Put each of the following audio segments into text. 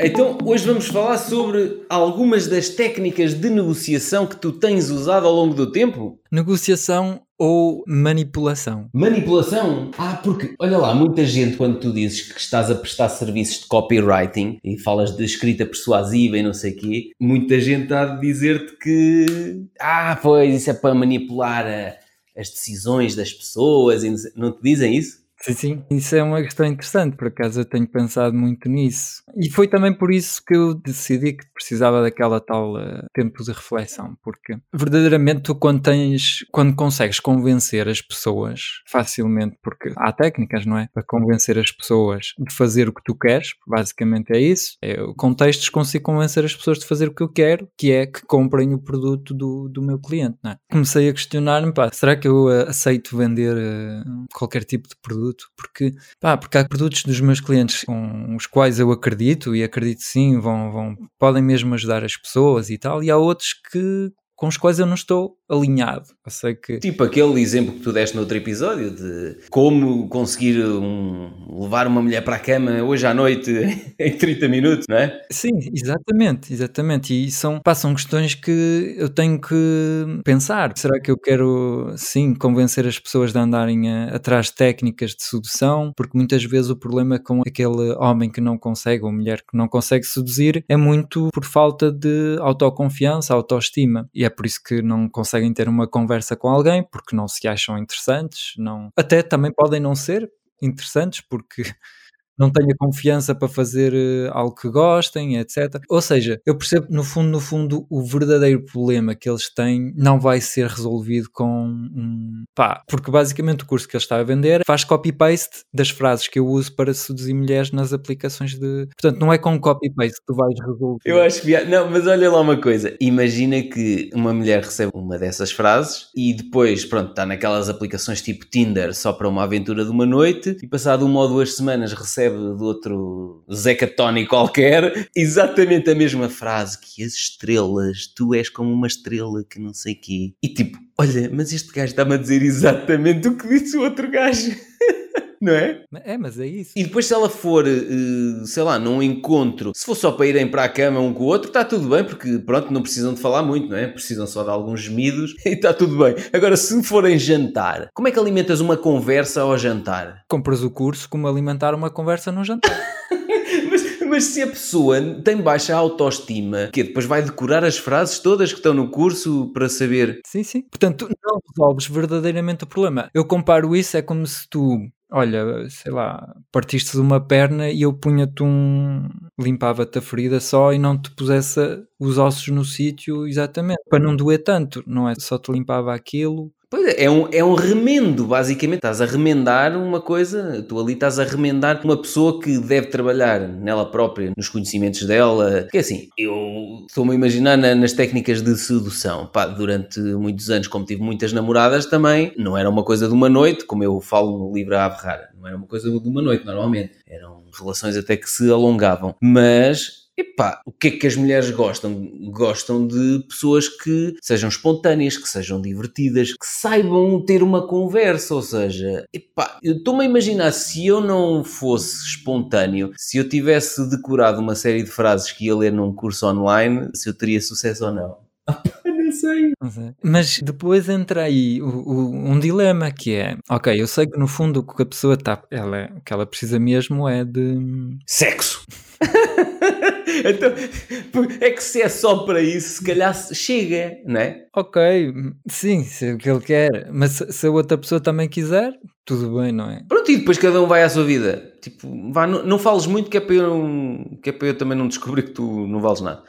Então, hoje vamos falar sobre algumas das técnicas de negociação que tu tens usado ao longo do tempo. Negociação ou manipulação? Manipulação? Ah, porque, olha lá, muita gente, quando tu dizes que estás a prestar serviços de copywriting e falas de escrita persuasiva e não sei o quê, muita gente há de dizer-te que, ah, pois, isso é para manipular a, as decisões das pessoas e não, sei, não te dizem isso? Sim, sim. Isso é uma questão interessante, por acaso eu tenho pensado muito nisso. E foi também por isso que eu decidi que precisava daquela tal uh, tempo de reflexão, porque verdadeiramente tu quando tens, quando consegues convencer as pessoas facilmente, porque há técnicas, não é? Para convencer as pessoas de fazer o que tu queres, basicamente é isso. É, contextos consigo convencer as pessoas de fazer o que eu quero, que é que comprem o produto do, do meu cliente, não é? Comecei a questionar-me, pá, será que eu uh, aceito vender uh, qualquer tipo de produto? Produto, porque, pá, porque há produtos dos meus clientes com os quais eu acredito e acredito sim, vão, vão, podem mesmo ajudar as pessoas e tal, e há outros que com os quais eu não estou alinhado. Eu sei que. Tipo aquele exemplo que tu deste no outro episódio de como conseguir um, levar uma mulher para a cama hoje à noite em 30 minutos, não é? Sim, exatamente, exatamente. E são, passam questões que eu tenho que pensar. Será que eu quero, sim, convencer as pessoas de andarem a, atrás de técnicas de sedução? Porque muitas vezes o problema com aquele homem que não consegue, ou mulher que não consegue seduzir, é muito por falta de autoconfiança, autoestima. E é por isso que não consegue conseguem ter uma conversa com alguém porque não se acham interessantes, não até também podem não ser interessantes porque não tenha confiança para fazer uh, algo que gostem, etc. Ou seja, eu percebo no fundo, no fundo, o verdadeiro problema que eles têm não vai ser resolvido com um pá, porque basicamente o curso que ele está a vender faz copy-paste das frases que eu uso para seduzir mulheres nas aplicações de. Portanto, não é com copy-paste que tu vais resolver. Eu acho que. Não, mas olha lá uma coisa. Imagina que uma mulher recebe uma dessas frases e depois, pronto, está naquelas aplicações tipo Tinder só para uma aventura de uma noite e passado uma ou duas semanas recebe recebe de outro Zeca Tony qualquer exatamente a mesma frase: que as estrelas, tu és como uma estrela que não sei quê. E tipo, olha, mas este gajo está-me a dizer exatamente o que disse o outro gajo. não é? É, mas é isso. E depois, se ela for, uh, sei lá, num encontro, se for só para irem para a cama um com o outro, está tudo bem, porque pronto, não precisam de falar muito, não é? Precisam só de alguns gemidos e está tudo bem. Agora, se forem jantar, como é que alimentas uma conversa ao jantar? Compras o curso como alimentar uma conversa no jantar. mas, mas se a pessoa tem baixa autoestima, que depois vai decorar as frases todas que estão no curso para saber. Sim, sim. Portanto, não resolves verdadeiramente o problema. Eu comparo isso, é como se tu olha, sei lá, partiste de uma perna e eu punha-te um. limpava-te a ferida só e não te pusesse os ossos no sítio exatamente, para não doer tanto, não é? Só te limpava aquilo Pois é, é um, é um remendo, basicamente. Estás a remendar uma coisa, tu ali estás a remendar uma pessoa que deve trabalhar nela própria, nos conhecimentos dela. Porque assim, eu estou-me a imaginar na, nas técnicas de sedução. Pá, durante muitos anos, como tive muitas namoradas também, não era uma coisa de uma noite, como eu falo no livro A Rara. Não era uma coisa de uma noite, normalmente. Eram relações até que se alongavam. Mas Epá, o que é que as mulheres gostam? Gostam de pessoas que sejam espontâneas, que sejam divertidas, que saibam ter uma conversa. Ou seja, epá, eu estou-me a imaginar se eu não fosse espontâneo, se eu tivesse decorado uma série de frases que ia ler num curso online, se eu teria sucesso ou não. sei. Mas depois entra aí o, o, um dilema que é, ok, eu sei que no fundo o que a pessoa está, ela, o que ela precisa mesmo é de sexo. então, é que se é só para isso, se calhar chega, não é? Ok, sim, se é o que ele quer, mas se a outra pessoa também quiser, tudo bem, não é? Pronto, e depois cada um vai à sua vida. Tipo, vá, não, não fales muito que é, para eu, que é para eu também não descobrir que tu não vales nada.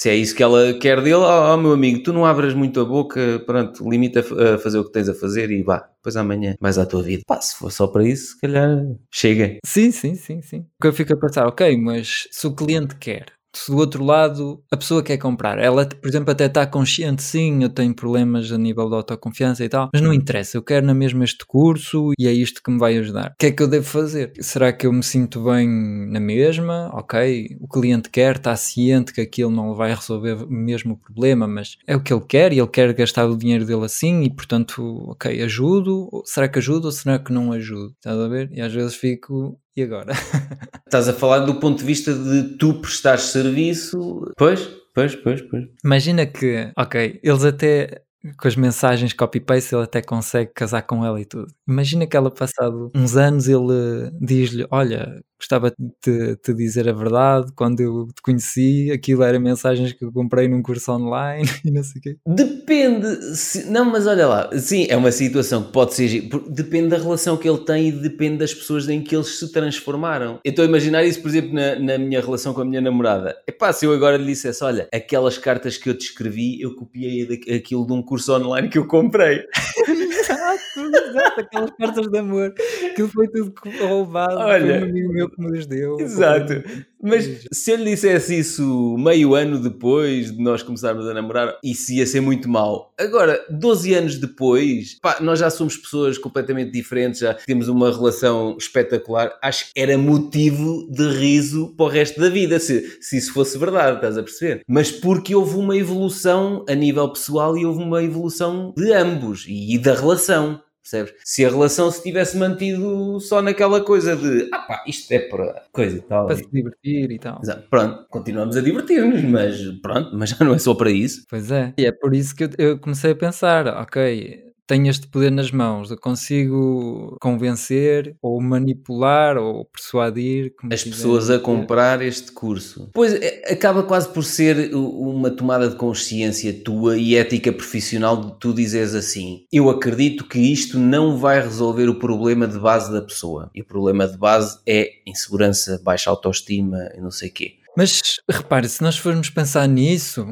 Se é isso que ela quer dele, ó oh, meu amigo, tu não abras muito a boca, pronto, limita a fazer o que tens a fazer e vá, depois amanhã mais à tua vida. Pá, se for só para isso, se calhar chega. Sim, sim, sim, sim. O que eu fico a pensar, ok, mas se o cliente quer, se do outro lado a pessoa quer comprar, ela, por exemplo, até está consciente, sim, eu tenho problemas a nível de autoconfiança e tal, mas não interessa, eu quero na mesma este curso e é isto que me vai ajudar. O que é que eu devo fazer? Será que eu me sinto bem na mesma? Ok, o cliente quer, está ciente que aquilo não vai resolver mesmo o problema, mas é o que ele quer e ele quer gastar o dinheiro dele assim e, portanto, ok, ajudo? Será que ajudo ou será que não ajudo? Estás a ver? E às vezes fico E agora? Estás a falar do ponto de vista de tu prestares serviço. Pois, pois, pois, pois. Imagina que, ok, eles até com as mensagens copy-paste ele até consegue casar com ela e tudo. Imagina que ela passado uns anos ele diz-lhe, olha, gostava de te, dizer a verdade, quando eu te conheci, aquilo era mensagens que eu comprei num curso online e não sei o quê. Depende, se, não, mas olha lá, sim, é uma situação que pode ser, depende da relação que ele tem e depende das pessoas em que eles se transformaram. Eu estou a imaginar isso, por exemplo, na, na minha relação com a minha namorada. Epá, se eu agora lhe dissesse, olha, aquelas cartas que eu te escrevi, eu copiei aquilo de um curso online que eu comprei. exato, exato, aquelas cartas de amor, aquilo foi tudo roubado, olha, foi um amigo meu que me as deu. Exato. Mas se eu lhe dissesse isso meio ano depois de nós começarmos a namorar, isso ia ser muito mal. Agora, 12 anos depois, pá, nós já somos pessoas completamente diferentes, já temos uma relação espetacular. Acho que era motivo de riso para o resto da vida, se, se isso fosse verdade, estás a perceber? Mas porque houve uma evolução a nível pessoal e houve uma evolução de ambos e, e da relação. Percebes? Se a relação se tivesse mantido só naquela coisa de ah pá, isto é para coisa e tal. Para se divertir e tal. Exato. Pronto, continuamos a divertir-nos, mas pronto, mas já não é só para isso. Pois é. E é por isso que eu, eu comecei a pensar, ok, tenho este poder nas mãos, eu consigo convencer ou manipular ou persuadir as pessoas a comprar este curso. Pois é, acaba quase por ser uma tomada de consciência tua e ética profissional de tu dizeres assim: eu acredito que isto não vai resolver o problema de base da pessoa. E o problema de base é insegurança, baixa autoestima e não sei o quê. Mas repare, se nós formos pensar nisso,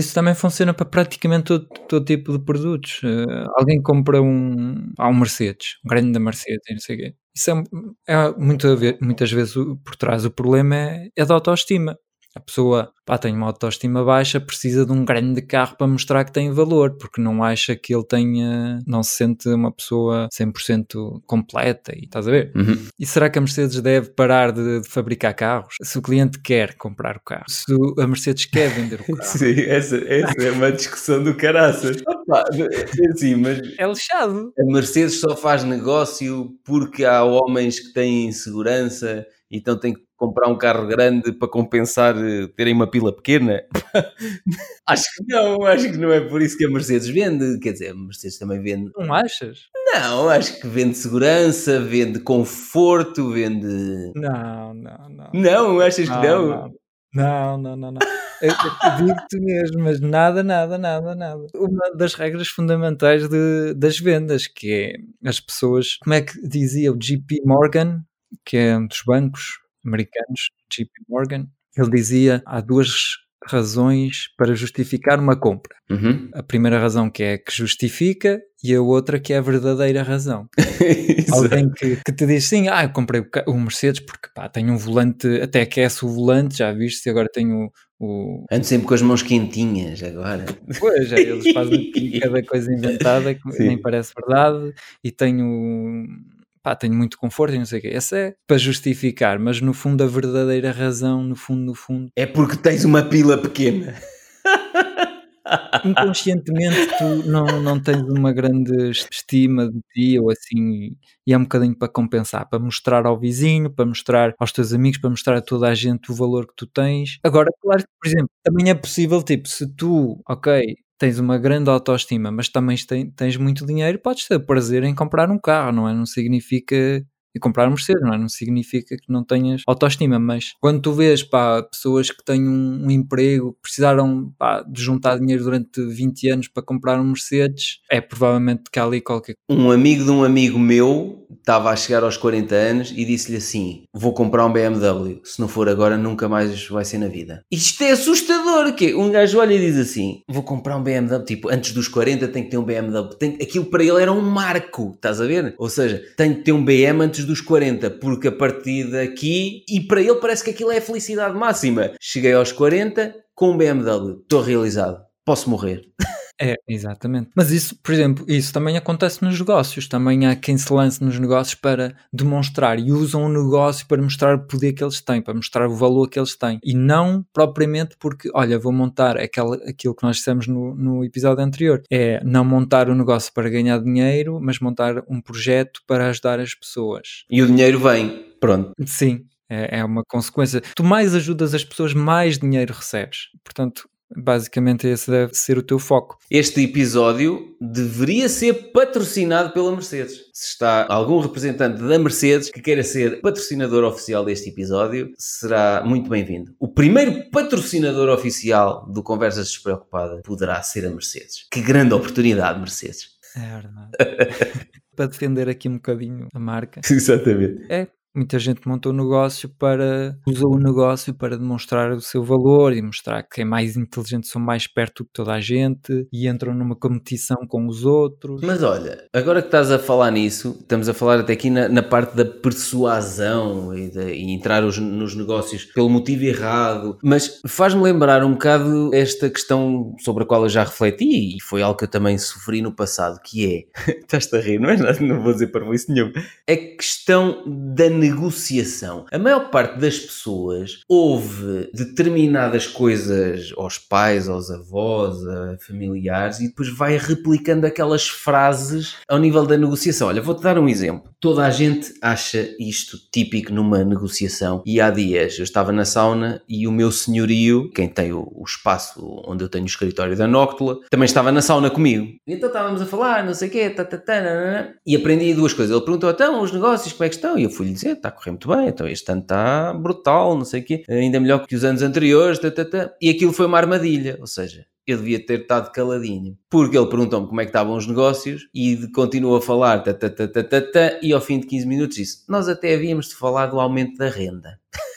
isso também funciona para praticamente todo, todo tipo de produtos. Uh, alguém compra um, há um Mercedes, um grande da Mercedes, não sei o quê. Isso é, é muito, muitas vezes por trás o problema é, é da autoestima. A pessoa pá, tem uma autoestima baixa, precisa de um grande carro para mostrar que tem valor, porque não acha que ele tenha, não se sente uma pessoa 100% completa, e estás a ver? Uhum. E será que a Mercedes deve parar de, de, fabricar carros? Se o cliente quer comprar o carro, se a Mercedes quer vender o carro. Sim, essa, essa é uma discussão do caraças. é assim, mas é lixado. A Mercedes só faz negócio porque há homens que têm segurança então tem que comprar um carro grande para compensar eh, terem uma pila pequena? acho que não, acho que não é por isso que a Mercedes vende. Quer dizer, a Mercedes também vende. Não achas? Não, acho que vende segurança, vende conforto, vende. Não, não, não. Não, achas não, que não? Não, não, não, não. Eu, digo-te mesmo, mas nada, nada, nada, nada. Uma das regras fundamentais de, das vendas, que é as pessoas, como é que dizia o JP Morgan, que é um dos bancos americanos, JP Morgan, ele dizia há duas razões para justificar uma compra. Uhum. A primeira razão que é que justifica e a outra que é a verdadeira razão. Alguém que, que, te diz sim, ah, eu comprei o, o Mercedes porque pá, tenho um volante, até aquece o volante, já viste, agora tenho o... Ando sempre com as mãos quentinhas agora. Pois, é, eles fazem cada coisa inventada que sim. nem parece verdade e tenho pá, tenho muito conforto e não sei o quê. Essa é para justificar, mas no fundo a verdadeira razão, no fundo, no fundo... É porque tens uma pila pequena. Inconscientemente tu não, não tens uma grande estima de ti ou assim, e é um bocadinho para compensar, para mostrar ao vizinho, para mostrar aos teus amigos, para mostrar a toda a gente o valor que tu tens. Agora, claro que, por exemplo, também é possível, tipo, se tu, ok, tens uma grande autoestima, mas também tens muito dinheiro, podes ter prazer em comprar um carro, não é? Não significa e comprar um Mercedes, não é? Não significa que não tenhas autoestima, mas quando tu vês pá, pessoas que têm um, um emprego, precisaram pá, de juntar dinheiro durante 20 anos para comprar um Mercedes, é provavelmente que há ali qualquer Um amigo de um amigo meu estava a chegar aos 40 anos e disse-lhe assim: Vou comprar um BMW, se não for agora, nunca mais vai ser na vida. Isto é assustador, que um gajo olha e diz assim: Vou comprar um BMW, tipo, antes dos 40 tem que ter um BMW. Tem... Aquilo para ele era um marco, estás a ver? Ou seja, tem que ter um BM antes dos 40, porque a partir daqui, e para ele parece que aquilo é a felicidade máxima. Cheguei aos 40 com um BMW, estou realizado, posso morrer. É, exatamente. Mas isso, por exemplo, isso também acontece nos negócios. Também há quem se lance nos negócios para demonstrar e usam o negócio para mostrar o poder que eles têm, para mostrar o valor que eles têm. E não propriamente porque, olha, vou montar aquela, aquilo que nós dissemos no, no episódio anterior. É não montar o negócio para ganhar dinheiro, mas montar um projeto para ajudar as pessoas. E o dinheiro vem Pronto. Sim, é, é uma consequência. Tu mais ajudas as pessoas, mais dinheiro recebes. Portanto, Basicamente, esse deve ser o teu foco. Este episódio deveria ser patrocinado pela Mercedes. Se está algum representante da Mercedes que queira ser patrocinador oficial deste episódio, será muito bem-vindo. O primeiro patrocinador oficial do Conversas Despreocupada poderá ser a Mercedes. Que grande oportunidade, Mercedes. É verdade. Para defender aqui um bocadinho a marca. Exatamente. É, Muita gente montou o negócio para. usou o negócio para demonstrar o seu valor e mostrar que é mais inteligente são mais perto que toda a gente e entram numa competição com os outros. Mas olha, agora que estás a falar nisso, estamos a falar até aqui na, na parte da persuasão e, de, e entrar os, nos negócios pelo motivo errado, mas faz-me lembrar um bocado esta questão sobre a qual eu já refleti e foi algo que eu também sofri no passado, que é. Estás-te a rir, não é não vou dizer para isso nenhum. A questão da negociação. A maior parte das pessoas ouve determinadas coisas aos pais, aos avós, a familiares e depois vai replicando aquelas frases ao nível da negociação. Olha, vou-te dar um exemplo. Toda a gente acha isto típico numa negociação e há dias eu estava na sauna e o meu senhorio, quem tem o, espaço onde eu tenho o escritório da Nóctula, também estava na sauna comigo. Então estávamos a falar, não sei o quê, tá, tá, tá, e aprendi duas coisas. Ele perguntou, então, os negócios, como é que estão? E eu fui-lhe dizer, está a correr muito bem, então este ano está brutal, não sei o quê, ainda melhor que os anos anteriores, tá, tá, tá. e aquilo foi uma armadilha, ou seja, eu devia ter estado caladinho. Porque ele perguntou-me como é que estavam os negócios e continuou a falar, e ao fim de 15 minutos disse: Nós até havíamos de falar do aumento da renda.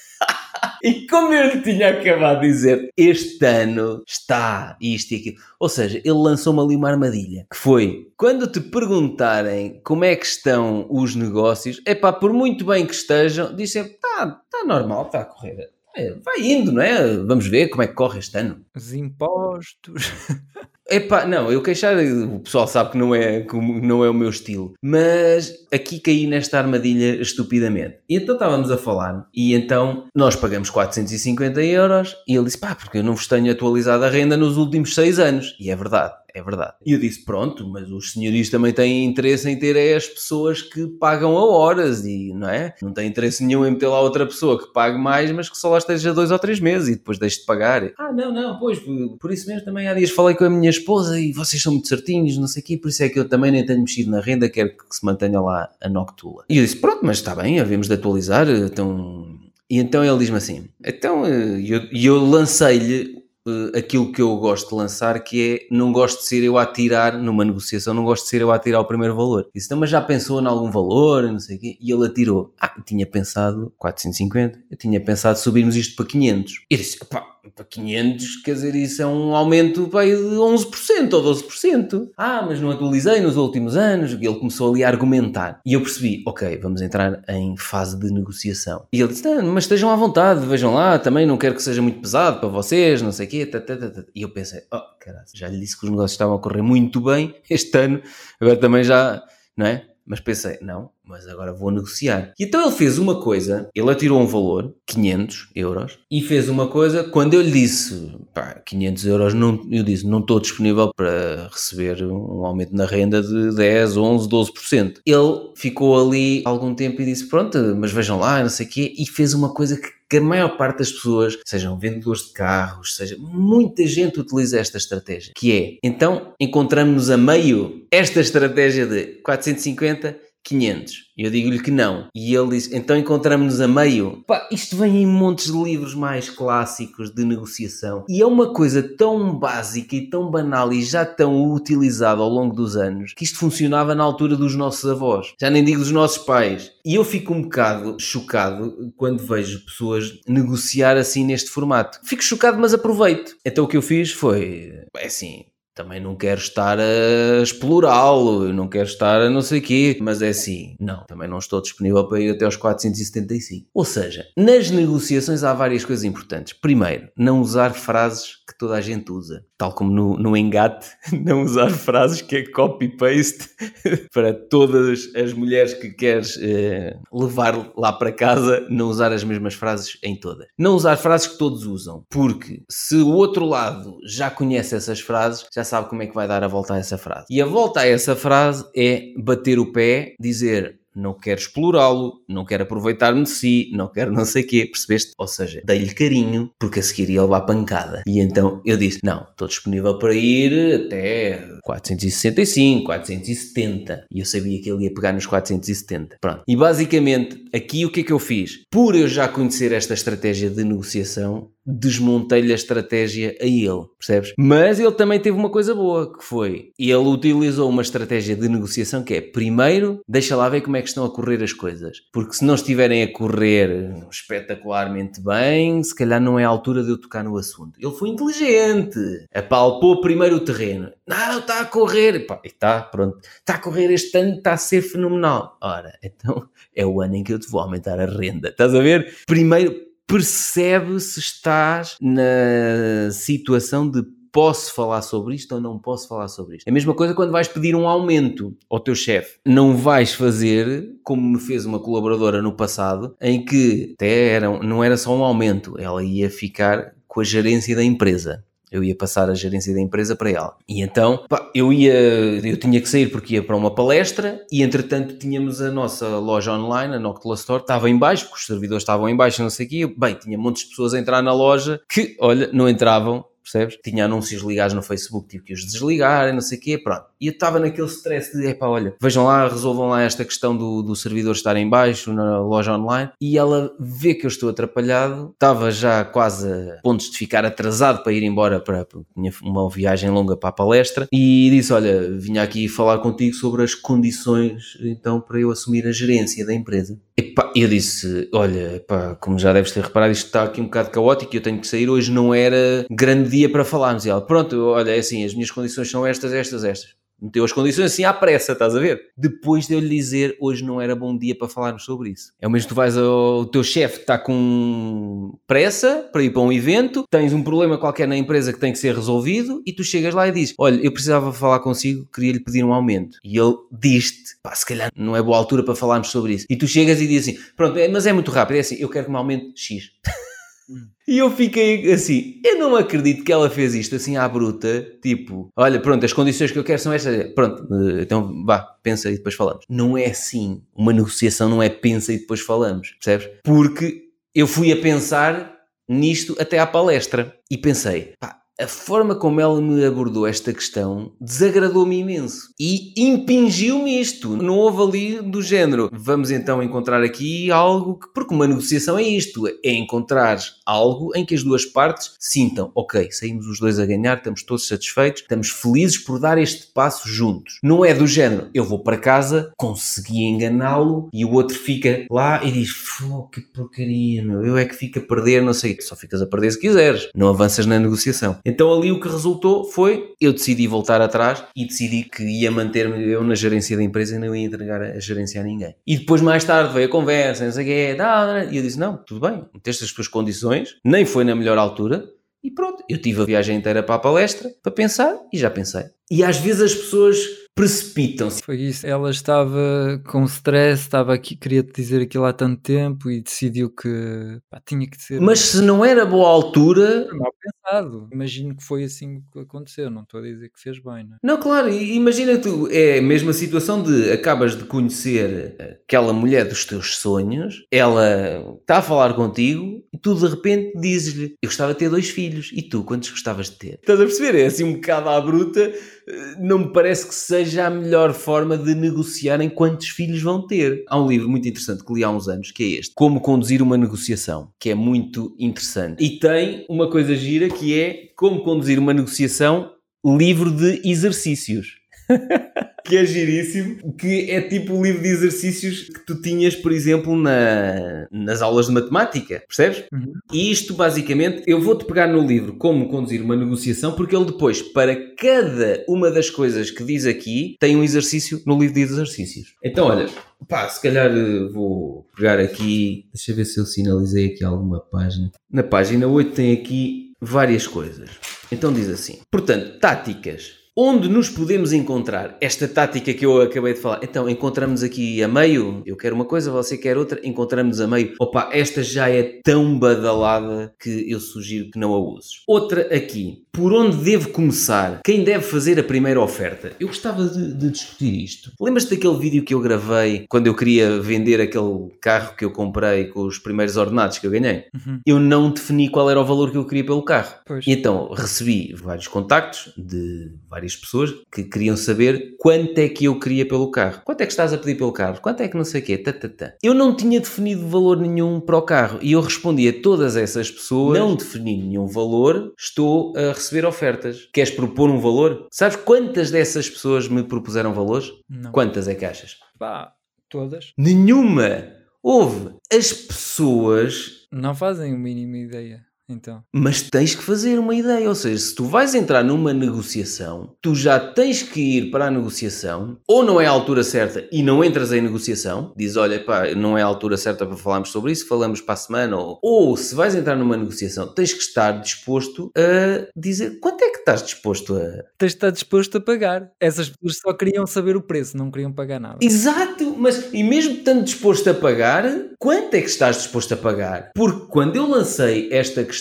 E como eu lhe tinha acabado de dizer, este ano está isto e aquilo. Ou seja, ele lançou-me ali uma armadilha. Que foi, quando te perguntarem como é que estão os negócios, é pá, por muito bem que estejam, diz sempre, está tá normal, está a correr. É, vai indo, não é? Vamos ver como é que corre este ano. Os impostos. Epá, não, eu queixar, o pessoal sabe que não é, que não é o meu estilo, mas aqui caí nesta armadilha estupidamente. E então estávamos a falar, e então nós pagamos 450 euros, e ele disse, pá, porque eu não vos tenho atualizado a renda nos últimos 6 anos. E é verdade é verdade. E eu disse, pronto, mas os senhores também têm interesse em ter as pessoas que pagam a horas e, não é? Não tem interesse nenhum em meter lá outra pessoa que pague mais, mas que só lá esteja dois ou três meses e depois deixe de pagar. Ah, não, não, pois, por isso mesmo também há dias falei com a minha esposa e vocês são muito certinhos, não sei o quê, por isso é que eu também nem tenho mexido na renda, quero que se mantenha lá a Noctula. E eu disse, pronto, mas está bem, havemos de atualizar, então... E então ele diz-me assim, então, eh, e eu, eu lancei-lhe uh, aquilo que eu gosto de lançar, que é não gosto de ser eu a tirar numa negociação, não gosto de ser eu a tirar o primeiro valor. Disse, mas já pensou em algum valor, não sei o quê, e ele atirou. Ah, eu tinha pensado 450, eu tinha pensado subirmos isto para 500. E disse, pá, para 500, quer dizer, isso é um aumento pai, de 11% ou 12%. Ah, mas não atualizei nos últimos anos. E ele começou ali a argumentar. E eu percebi, ok, vamos entrar em fase de negociação. E ele disse, mas estejam à vontade, vejam lá, também não quero que seja muito pesado para vocês, não sei o quê. Tá, tá, tá, e eu pensei, oh, caralho, já lhe disse que os negócios estavam a correr muito bem este ano, agora também já, não é? Mas pensei, não, mas agora vou negociar. E então ele fez uma coisa, ele atirou um valor, 500 euros, e fez uma coisa, quando eu lhe disse, pá, 500 euros, não, eu disse, não estou disponível para receber um aumento na renda de 10, 11, 12%. Ele ficou ali algum tempo e disse, pronto, mas vejam lá, não sei o quê, e fez uma coisa que que a maior parte das pessoas, sejam vendedores de carros, seja muita gente utiliza esta estratégia, que é, então encontramos-nos a meio esta estratégia de 450 500. E eu digo-lhe que não. E ele diz, então encontramos-nos a meio. Pá, isto vem em montes de livros mais clássicos de negociação. E é uma coisa tão básica e tão banal e já tão utilizada ao longo dos anos que isto funcionava na altura dos nossos avós. Já nem digo dos nossos pais. E eu fico um bocado chocado quando vejo pessoas negociar assim neste formato. Fico chocado, mas aproveito. Então o que eu fiz foi, é assim, também não quero estar a explorá-lo, não quero estar a não sei quê, mas é assim, não, também não estou disponível para ir até aos 475. Ou seja, nas negociações há várias coisas importantes. Primeiro, não usar frases que toda a gente usa, tal como no, no engate, não usar frases que é copy-paste para todas as mulheres que queres eh, levar lá para casa, não usar as mesmas frases em todas. Não usar frases que todos usam, porque se o outro lado já conhece essas frases, já sabe como é que vai dar a volta a essa frase. E a volta a essa frase é bater o pé, dizer não quero explorá-lo, não quero aproveitar-me de si, não quero não sei o quê, percebeste? Ou seja, dei-lhe carinho, porque a seguir ia levar pancada. E então eu disse, não, estou disponível para ir até 465, 470. E eu sabia que ele ia pegar nos 470. Pronto. E basicamente, aqui o que é que eu fiz? Por eu já conhecer esta estratégia de negociação, desmontei-lhe a estratégia a ele, percebes? Mas ele também teve uma coisa boa, que foi, ele utilizou uma estratégia de negociação que é, primeiro, deixa lá ver como é que estão a correr as coisas, porque se não estiverem a correr espetacularmente bem, se calhar não é a altura de eu tocar no assunto. Ele foi inteligente, apalpou primeiro o terreno. Não, está a correr, Pá, está, pronto, está a correr este ano, está a ser fenomenal. Ora, então é o ano em que eu te vou aumentar a renda, estás a ver? Primeiro, percebe se estás na situação de posso falar sobre isto ou não posso falar sobre isto. É a mesma coisa quando vais pedir um aumento ao teu chefe. Não vais fazer como me fez uma colaboradora no passado, em que até era, não era só um aumento, ela ia ficar com a gerência da empresa. Eu ia passar a gerência da empresa para ela. E então, pá, eu ia, eu tinha que sair porque ia para uma palestra e entretanto tínhamos a nossa loja online, a Noctula Store, estava em baixo, porque os servidores estavam em baixo, não sei o quê. Bem, tinha montes de pessoas a entrar na loja que, olha, não entravam percebes? Tinha anúncios ligados no Facebook, tive que os desligar não sei o quê, pronto. E eu estava naquele stress de, epá, olha, vejam lá, resolvam lá esta questão do, do servidor estar em baixo na loja online. E ela vê que eu estou atrapalhado, estava já quase a pontos de ficar atrasado para ir embora, para, tinha uma viagem longa para a palestra, e disse, olha, vinha aqui falar contigo sobre as condições, então, para eu assumir a gerência da empresa. E eu disse, olha, pá, como já deves ter reparado, isto está aqui um bocado caótico, eu tenho que sair, hoje não era grande dia para falarmos. E ela, pronto, olha, é assim, as minhas condições são estas, estas, estas meteu as condições assim à pressa, estás a ver? Depois de eu lhe dizer hoje não era bom dia para falarmos sobre isso. É o mesmo que tu vais ao teu chefe, está com pressa para ir para um evento, tens um problema qualquer na empresa que tem que ser resolvido e tu chegas lá e dizes: Olha, eu precisava falar consigo, queria lhe pedir um aumento. E ele diz-te: Pá, se calhar não é boa altura para falarmos sobre isso. E tu chegas e dizes assim: Pronto, é, mas é muito rápido, é assim, eu quero que me aumente X. E eu fiquei assim, eu não acredito que ela fez isto assim à bruta, tipo, olha, pronto, as condições que eu quero são estas, pronto, eh, então vá, pensa e depois falamos. Não é assim, uma negociação não é pensa e depois falamos, percebes? Porque eu fui a pensar nisto até à palestra e pensei, pá, a forma como ela me abordou esta questão desagradou-me imenso e impingiu-me isto. Não houve ali do género. Vamos então encontrar aqui algo que, porque uma negociação é isto: é encontrar algo em que as duas partes sintam, ok, saímos os dois a ganhar, estamos todos satisfeitos, estamos felizes por dar este passo juntos. Não é do género, eu vou para casa, consegui enganá-lo e o outro fica lá e diz, que porcaria, meu, eu é que fico a perder, não sei, só ficas a perder se quiseres, não avanças na negociação. Então ali o que resultou foi eu decidi voltar atrás e decidi que ia manter-me eu na gerência da empresa e não ia entregar a gerência a ninguém. E depois mais tarde veio a conversa, não sei e eu disse: não, tudo bem, meteste as tuas condições, nem foi na melhor altura. E pronto, eu tive a viagem inteira para a palestra para pensar e já pensei. E às vezes as pessoas precipitam-se. Foi isso. Ela estava com stress, estava aqui, queria te dizer aquilo há tanto tempo e decidiu que pá, tinha que ser. Mas se não era boa altura. Mal pensado. Imagino que foi assim que aconteceu. Não estou a dizer que fez bem, não é? Não, claro. Imagina tu, é a mesma situação de acabas de conhecer aquela mulher dos teus sonhos, ela está a falar contigo e tu de repente dizes-lhe: Eu gostava de ter dois filhos. E tu, quantos gostavas de ter? Estás a perceber? É assim um bocado à bruta não me parece que seja a melhor forma de negociar em quantos filhos vão ter. Há um livro muito interessante que li há uns anos, que é este, Como Conduzir uma Negociação, que é muito interessante. E tem uma coisa gira que é Como Conduzir uma Negociação livro de exercícios. que é giríssimo, que é tipo o livro de exercícios que tu tinhas, por exemplo, na, nas aulas de matemática, percebes? Uhum. E isto, basicamente, eu vou-te pegar no livro Como Conduzir uma Negociação, porque ele depois, para cada uma das coisas que diz aqui, tem um exercício no livro de exercícios. Então, olha, pá, se calhar eh, vou pegar aqui, deixa eu ver se eu sinalizei aqui alguma página. Na página 8 tem aqui várias coisas. Então diz assim, portanto, táticas Onde nos podemos encontrar? Esta tática que eu acabei de falar. Então, encontramos aqui a meio. Eu quero uma coisa, você quer outra. Encontramos a meio. Opa, esta já é tão badalada que eu sugiro que não a uses. Outra aqui. Por onde devo começar? Quem deve fazer a primeira oferta? Eu gostava de, de discutir isto. Lembras-te daquele vídeo que eu gravei quando eu queria vender aquele carro que eu comprei com os primeiros ordenados que eu ganhei? Uhum. Eu não defini qual era o valor que eu queria pelo carro. Pois. E então recebi vários contactos de várias pessoas que queriam saber quanto é que eu queria pelo carro. Quanto é que estás a pedir pelo carro? Quanto é que não sei o quê? Tá, tá, tá. Eu não tinha definido valor nenhum para o carro e eu respondi a todas essas pessoas: não defini nenhum valor, estou a receber ofertas. Queres propor um valor? Sabes quantas dessas pessoas me propuseram valores? Não. Quantas é que achas? Pá, todas Nenhuma! Houve. As pessoas não fazem o mínimo ideia. Então, Mas tens que fazer uma ideia, ou seja, se tu vais entrar numa negociação, tu já tens que ir para a negociação, ou não é a altura certa e não entras em negociação, diz, olha, pá, não é a altura certa para falarmos sobre isso, falamos para a semana, ou, ou se vais entrar numa negociação, tens que estar disposto a dizer quanto é que estás disposto a... tens de estar disposto a pagar. Essas pessoas só queriam saber o preço, não queriam pagar nada. Exato, mas e mesmo estando disposto a pagar, quanto é que estás disposto a pagar? Porque quando eu lancei esta questão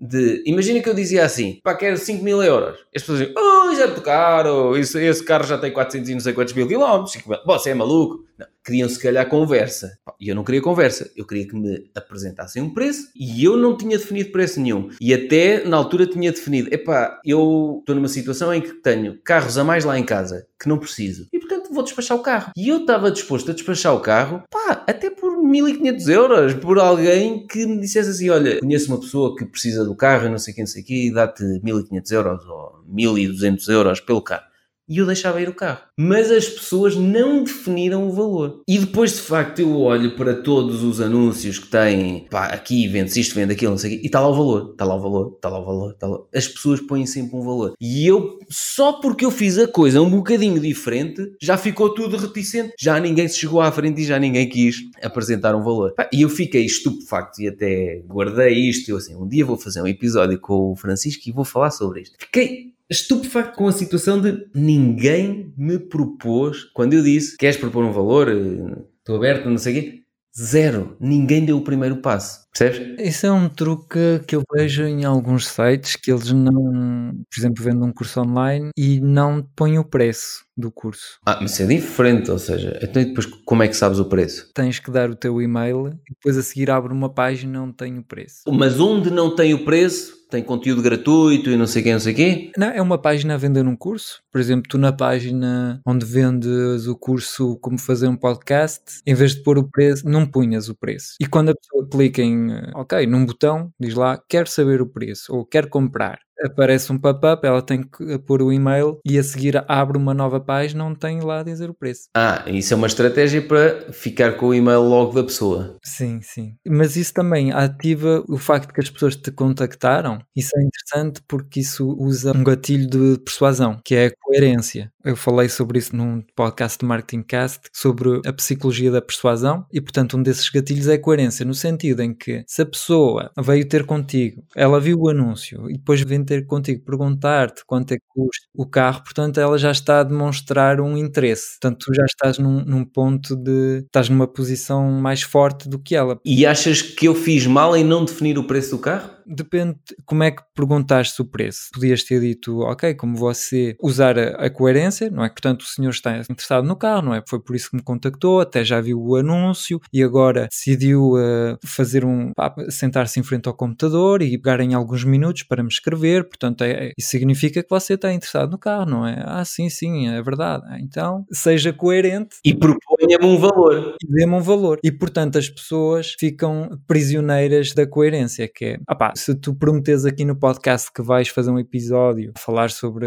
de. Imagina que eu dizia assim: pá, quero 5 mil euros. As pessoas diziam: oh, já é muito caro, isso, esse carro já tem 400 e não sei quantos mil quilómetros. Você é maluco? Não, queriam se calhar conversa. E eu não queria conversa, eu queria que me apresentassem um preço e eu não tinha definido preço nenhum. E até na altura tinha definido: epá, eu estou numa situação em que tenho carros a mais lá em casa que não preciso. E portanto vou despachar o carro. E eu estava disposto a despachar o carro, pá, até por 1500 euros, por alguém que me dissesse assim: olha, conheço uma pessoa que precisa do carro, não sei quem, não sei quê, e dá-te 1500 euros ou 1200 euros pelo carro. E eu deixava ir o carro. Mas as pessoas não definiram o valor. E depois, de facto, eu olho para todos os anúncios que têm, pá, aqui vende isto, vende aquilo, não sei o quê, e está lá o valor, está lá o valor, está lá o valor, está lá. As pessoas põem sempre um valor. E eu, só porque eu fiz a coisa um bocadinho diferente, já ficou tudo reticente. Já ninguém se chegou à frente e já ninguém quis apresentar um valor. Pá, e eu fiquei estupefacto e até guardei isto. Eu assim, um dia vou fazer um episódio com o Francisco e vou falar sobre isto. Fiquei estupefacto com a situação de ninguém me propôs, quando eu disse, queres propor um valor, Eh, estou aberto, não sei o quê, zero, ninguém deu o primeiro passo, percebes? Isso é um truque que eu vejo em alguns sites que eles não, por exemplo, vendem um curso online e não põem o preço do curso. Ah, mas isso é diferente, ou seja, então depois como é que sabes o preço? Tens que dar o teu e-mail e depois a seguir abre uma página onde tem o preço. Mas onde não tem o preço, tem conteúdo gratuito e não sei quem, não sei quê, Não, é uma página a vender um curso. Por exemplo, tu na página onde vendes o curso como fazer um podcast, em vez de pôr o preço, não punhas o preço. E quando a pessoa clica em, eh, ok, num botão, diz lá, quero saber o preço ou quero comprar. Aparece um pop-up, ela tem que pôr o e-mail e a seguir abre uma nova página onde tem lá a dizer o preço. Ah, isso é uma estratégia para ficar com o e-mail logo da pessoa. Sim, sim. Mas isso também ativa o facto que as pessoas te contactaram. Isso é interessante porque isso usa um gatilho de persuasão, que é a coerência. Eu falei sobre isso num podcast de Marketing Cast, sobre a psicologia da persuasão, e portanto um desses gatilhos é a coerência, no sentido em que se a pessoa veio ter contigo, ela viu o anúncio e depois vem ter contigo perguntar-te quanto é que custa o carro, portanto ela já está a demonstrar um interesse. Portanto, tu já estás num, num ponto de. estás numa posição mais forte do que ela. E achas que eu fiz mal em não definir o preço do carro? Depende como é que perguntaste o preço. Podias ter dito, ok, como você usar a, a coerência, não é? Portanto, o senhor está interessado no carro, não é? Foi por isso que me contactou, até já viu o anúncio e agora decidiu uh, fazer um. pá, sentar-se em frente ao computador e pegar em alguns minutos para me escrever. Portanto, é, é- isso significa que você está interessado no carro, não é? Ah, sim, sim, é verdade. Ah, Então, seja coerente E proponha-me um valor. e dê-me um valor. E portanto as pessoas ficam prisioneiras da coerência, que é, opá, se tu prometes aqui no podcast que vais fazer um episódio a falar sobre,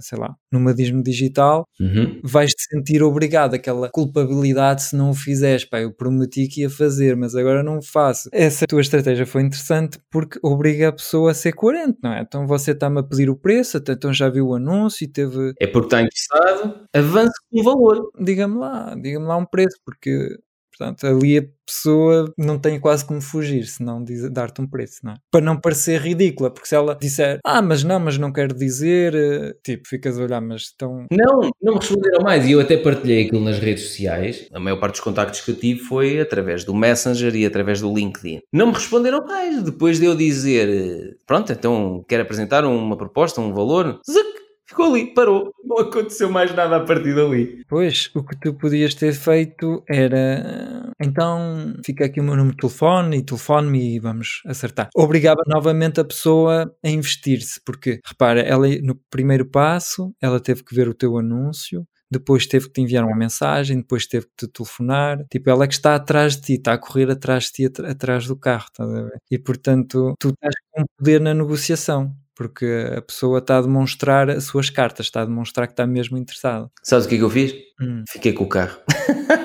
sei lá, nomadismo digital, Uhum. vais-te sentir obrigado, aquela culpabilidade se não o fizeres, pá, eu prometi que ia fazer, mas agora não o faço. Essa tua estratégia foi interessante porque obriga a pessoa a ser coerente, não é? Então você está-me a pedir o preço, até então já viu o anúncio e teve, É porque está interessado, avance com o valor. diga-me lá, diga-me lá um preço, porque Portanto, ali a pessoa não tem quase como fugir, se não dar-te um preço, não é? Para não parecer ridícula, porque se ela disser, ah, mas não, mas não quero dizer, eh, tipo, ficas a olhar, mas estão. Não, não me responderam mais. E eu até partilhei aquilo nas redes sociais. A maior parte dos contactos que eu tive foi através do Messenger e através do LinkedIn. Não me responderam mais. Depois de eu dizer, pronto, então quero apresentar uma proposta, um valor. Zuc! Ficou ali, parou, não aconteceu mais nada a partir dali. Pois, o que tu podias ter feito era então fica aqui o meu número de telefone e telefone-me e vamos acertar. Obrigava novamente a pessoa a investir-se, porque repara, ela no primeiro passo ela teve que ver o teu anúncio, depois teve que te enviar uma mensagem, depois teve que te telefonar. Tipo, ela é que está atrás de ti, está a correr atrás de ti, atrás do carro, estás a ver? E portanto, tu estás com poder na negociação porque a pessoa está a demonstrar as suas cartas, está a demonstrar que está mesmo interessado. Sabes o que é que eu fiz? Hum. Fiquei com o carro.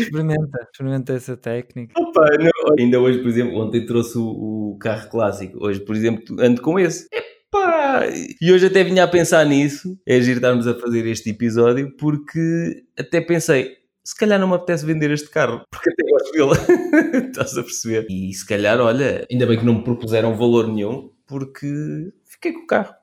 experimenta, experimenta essa técnica. Opa, não, ainda hoje, por exemplo, ontem trouxe o, o, carro clássico, hoje, por exemplo, ando com esse. Epá! E hoje até vinha a pensar nisso, é agir estarmos a fazer este episódio, porque até pensei, se calhar não me apetece vender este carro, porque até gosto dele. Estás a perceber? E se calhar, olha, ainda bem que não me propuseram valor nenhum, porque fiquei com o carro.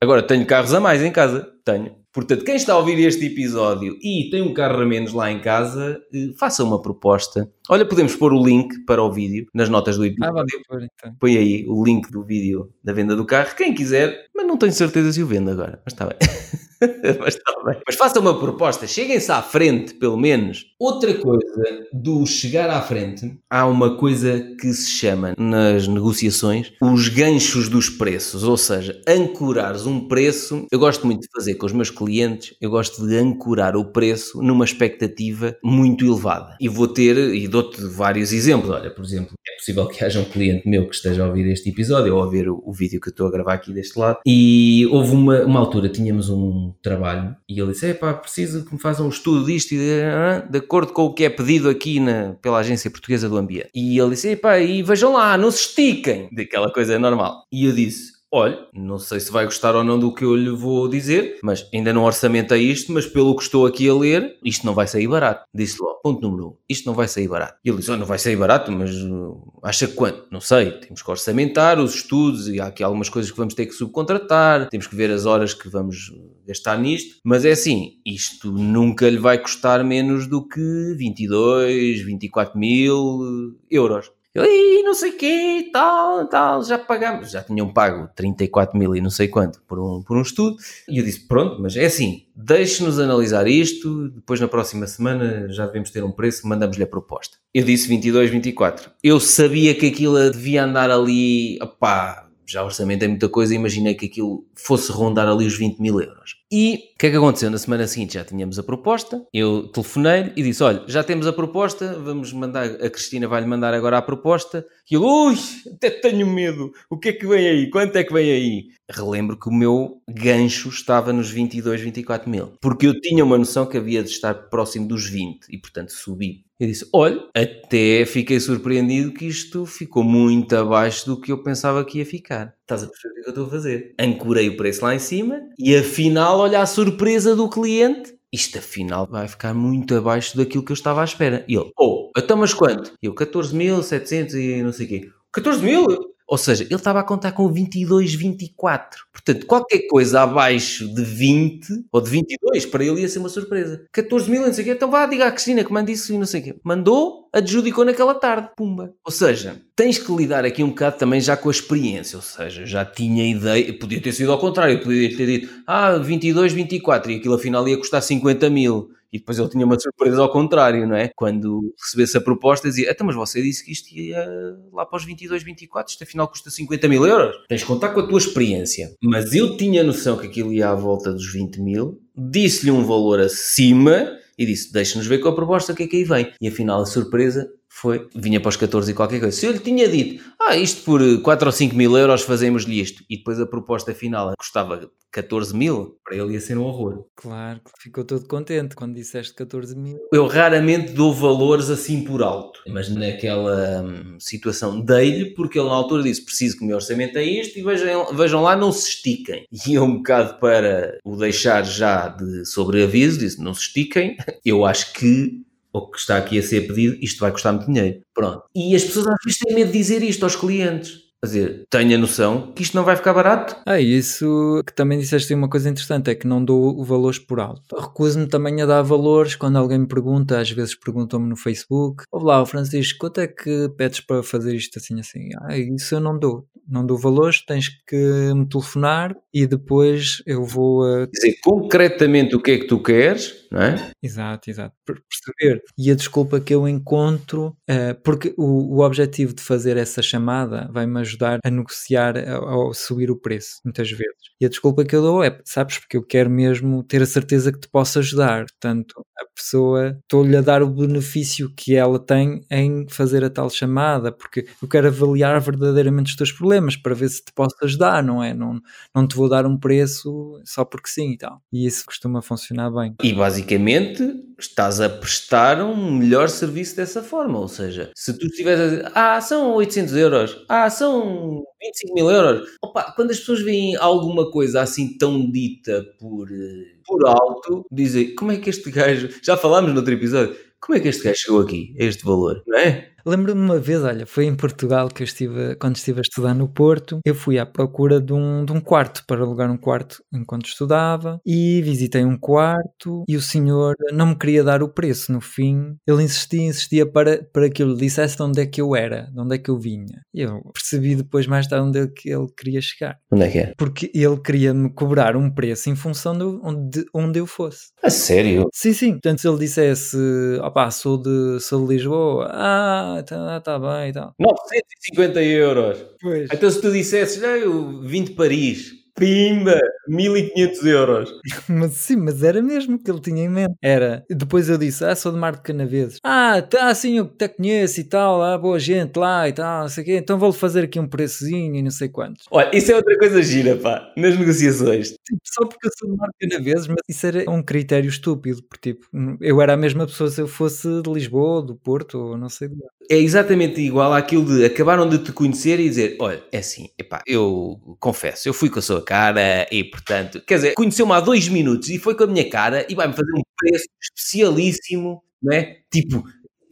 Agora tenho carros a mais em casa. Tenho. Portanto, quem está a ouvir este episódio e tem um carro a menos lá em casa, eh, faça uma proposta. Olha, podemos pôr o link para o vídeo nas notas do episódio. Ah, pôr, então. Põe aí o link do vídeo da venda do carro, quem quiser, mas não tenho certeza se o vendo agora. Mas está bem. mas bem. Mas faça uma proposta, cheguem-se à frente, pelo menos. Outra coisa do chegar à frente, há uma coisa que se chama nas negociações os ganchos dos preços, ou seja, ancorares um preço. Eu gosto muito de fazer com os meus clientes, eu gosto de ancorar o preço numa expectativa muito elevada. E vou ter, e dou-te vários exemplos. Olha, por exemplo, é possível que haja um cliente meu que esteja a ouvir este episódio ou a ver o, o vídeo que eu estou a gravar aqui deste lado. E houve uma, uma altura, tínhamos um trabalho e ele disse: pá, preciso que me façam um estudo disto e de, de acordo com o que é pedido aqui na, pela Agência Portuguesa do Ambiente. E ele disse: pá, e vejam lá, não se estiquem, daquela coisa normal. E eu disse: olha, não sei se vai gostar ou não do que eu lhe vou dizer, mas ainda não orçamenta isto, mas pelo que estou aqui a ler, isto não vai sair barato. Disse logo, ponto número um, isto não vai sair barato. E ele disse, oh, não vai sair barato, mas uh, acha quanto? Não sei, temos que orçamentar os estudos e há aqui algumas coisas que vamos ter que subcontratar, temos que ver as horas que vamos gastar nisto, mas é assim, isto nunca lhe vai custar menos do que 22, 24 mil euros. Eu, e não sei quê, tal, tal, já pagamos. Já tinham pago 34 mil e não sei quanto por um, por um estudo. E eu disse, pronto, mas é assim, deixe-nos analisar isto, depois na próxima semana já devemos ter um preço, mandamos-lhe a proposta. Eu disse 22, 24. Eu sabia que aquilo devia andar ali, opá, já orçamento é muita coisa, imaginei que aquilo fosse rondar ali os 20 mil euros. E o que é que aconteceu? Na semana seguinte já tínhamos a proposta, eu telefonei-lhe e disse: Olha, já temos a proposta, vamos mandar, a Cristina vai-lhe mandar agora a proposta. E ele, ui, até tenho medo, o que é que vem aí? Quanto é que vem aí? Relembro que o meu gancho estava nos 22, 24 mil, porque eu tinha uma noção que havia de estar próximo dos 20 e, portanto, subi. Eu disse: Olha, até fiquei surpreendido que isto ficou muito abaixo do que eu pensava que ia ficar. Estás a perceber o que eu estou a fazer? Ancorei o preço lá em cima e afinal, olha a surpresa do cliente. Isto afinal vai ficar muito abaixo daquilo que eu estava à espera. E ele, oh, então mas quanto? E eu, 14.700 e não sei o quê. 14 mil? Ou seja, ele estava a contar com 22, 24. Portanto, qualquer coisa abaixo de 20 ou de 22, para ele ia ser uma surpresa. 14 mil, não sei o quê. Então vá, diga à Cristina que manda isso e não sei o quê. Mandou, adjudicou naquela tarde. Pumba. Ou seja, tens que lidar aqui um bocado também já com a experiência. Ou seja, já tinha ideia. Podia ter sido ao contrário. Podia ter dito, ah, 22, 24 e aquilo afinal ia custar 50 mil. E depois ele tinha uma surpresa ao contrário, não é? Quando recebesse a proposta, dizia: Então, mas você disse que isto ia lá para os 22, 24, isto afinal custa 50 mil euros. Tens de contar com a tua experiência. Mas eu tinha noção que aquilo ia à volta dos 20 mil, disse-lhe um valor acima e disse: Deixa-nos ver com a proposta o que é que aí vem. E afinal a surpresa foi, vinha para os 14 e qualquer coisa. Se eu lhe tinha dito, ah, isto por 4 ou 5 mil euros fazemos-lhe isto, e depois a proposta final custava 14 mil, para ele ia ser um horror. Claro, ficou todo contente quando disseste 14 mil. Eu raramente dou valores assim por alto, mas naquela hum, situação dei-lhe, porque ele na altura disse: preciso que o meu orçamento é isto, e vejam, vejam lá, não se estiquem. E eu, um bocado para o deixar já de sobreaviso, disse: não se estiquem, eu acho que o que está aqui a ser pedido, isto vai custar muito dinheiro. Pronto. E as pessoas às vezes têm medo de dizer isto aos clientes. Quer dizer, tenha noção que isto não vai ficar barato. Ah, isso que também disseste uma coisa interessante, é que não dou valores por alto. Recuso-me também a dar valores quando alguém me pergunta, às vezes perguntam-me no Facebook, olá, Francisco, quanto é que pedes para fazer isto assim assim? Ah, isso eu não dou não dou valores, tens que me telefonar e depois eu vou a... dizer concretamente o que é que tu queres, não é? Exato, exato. Perceber. E a desculpa que eu encontro, uh, porque o, o objetivo de fazer essa chamada vai-me ajudar a negociar ou subir o preço, muitas vezes. E a desculpa que eu dou é, sabes, porque eu quero mesmo ter a certeza que te posso ajudar. Portanto, a pessoa, estou-lhe a dar o benefício que ela tem em fazer a tal chamada, porque eu quero avaliar verdadeiramente os teus problemas problemas para ver se te posso ajudar, não é? Não, não te vou dar um preço só porque sim e tal. E isso costuma funcionar bem. E basicamente estás a prestar um melhor serviço dessa forma, ou seja, se tu estiveres a dizer, ah, são 800 euros, ah, são 25 mil euros, opa, quando as pessoas veem alguma coisa assim tão dita por, por alto, dizem, como é que este gajo, já falámos no outro episódio, como é que este gajo chegou aqui, a este valor, não é? Lembro-me uma vez, olha, foi em Portugal que eu estive, quando estive a estudar no Porto, eu fui à procura de um, de um quarto, para alugar um quarto enquanto estudava, e visitei um quarto e o senhor não me queria dar o preço no fim. Ele insistia, insistia para, para que eu lhe dissesse de onde é que eu era, de onde é que eu vinha. E eu percebi depois mais tarde onde é que ele queria chegar. Onde é que é? Porque ele queria-me cobrar um preço em função de onde, onde eu fosse. A sério? Sim, sim. Portanto, se ele dissesse, opá, sou de, sou de Lisboa, ah, ah, tá, tá bem e tal. 950 euros. Pois. Então se tu dissesses, ah, eu vim de Paris, Pimba! 1500 euros. mas sim, mas era mesmo que ele tinha em mente. Era. Depois eu disse, ah, sou de Mar de Canaveses. Ah, tá assim, eu até conheço e tal, ah, boa gente lá e tal, não sei o quê. Então vou-lhe fazer aqui um preçozinho e não sei quantos. Olha, isso é outra coisa gira, pá, nas negociações. Tipo, só porque eu sou de Mar de Canaveses, mas isso era um critério estúpido, porque tipo, eu era a mesma pessoa se eu fosse de Lisboa, do Porto, ou não sei de onde. É exatamente igual àquilo de acabaram de te conhecer e dizer, olha, é assim, epá, eu confesso, eu fui com a sua cara e, portanto, quer dizer, conheceu-me há dois minutos e foi com a minha cara e vai-me fazer um preço especialíssimo, não é? Tipo,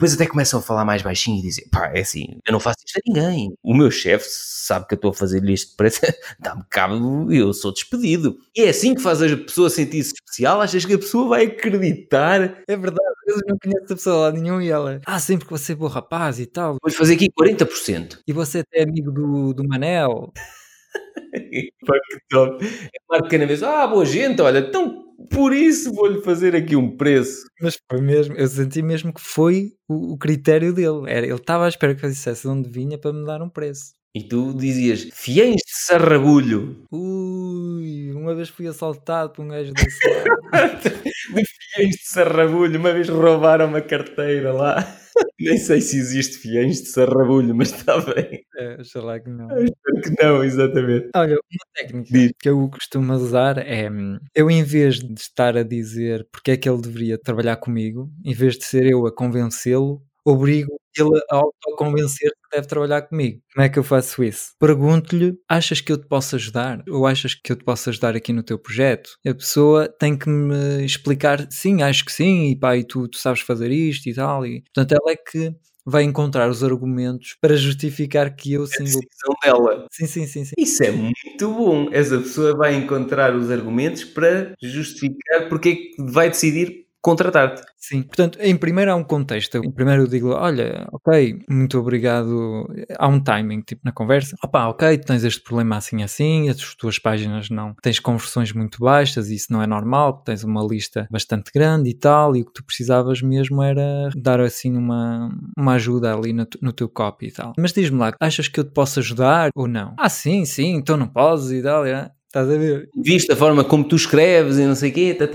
depois até começam a falar mais baixinho e dizem, pá, é assim, eu não faço isto a ninguém. O meu chefe sabe que eu estou a fazer-lhe isto preço, dá-me cabo, eu sou despedido. E é assim que faz a pessoa sentir-se especial, achas que a pessoa vai acreditar? É verdade, eu não conheço a pessoa lá nenhum e ela, ah, sempre que você é bom rapaz e tal. Vou fazer aqui 40%. E você até é amigo do, do Manel. Que top. É Marco Canaveses, ah, boa gente, olha, então por isso vou-lhe fazer aqui um preço. Mas foi mesmo, eu senti mesmo que foi o, o critério dele. Era, ele estava à espera que eu dissesse de onde vinha para me dar um preço. E tu dizias, fiéis de sarrabulho. Ui, uma vez fui assaltado por um gajo desse lado. de fiéis de sarrabulho, uma vez roubaram uma carteira lá. Nem sei se existe fiéis de sarrabulho, mas está bem. É, oxalá que não. espero que não, exatamente. Olha, uma técnica Diz. que eu costumo usar é eu, em vez de estar a dizer porque é que ele deveria trabalhar comigo, em vez de ser eu a convencê-lo, obrigo ele a autoconvencer que deve trabalhar comigo. Como é que eu faço isso? Pergunto-lhe: achas que eu te posso ajudar? Ou achas que eu te posso ajudar aqui no teu projeto? A pessoa tem que me explicar: sim, acho que sim, e pá, e tu, tu sabes fazer isto e tal. E, portanto, ela é que vai encontrar os argumentos para justificar que eu sim vou. dela. Sim, sim, sim, sim. Isso é muito bom. Essa pessoa vai encontrar os argumentos para justificar porque é que vai decidir contratar-te. Sim, portanto, em primeiro há um contexto. Em primeiro eu digo, olha, ok, muito obrigado. Há um timing, tipo, na conversa. Opá, ok, tens este problema assim assim, as tuas páginas não tens conversões muito baixas, isso não é normal, tens uma lista bastante grande e tal, e o que tu precisavas mesmo era dar assim uma, uma ajuda ali no, no teu copy e tal. Mas diz-me lá, achas que eu te posso ajudar ou não? Ah, sim, sim, então não podes e tal, é. Estás a ver? Viste a forma como tu escreves e não sei o quê, tá,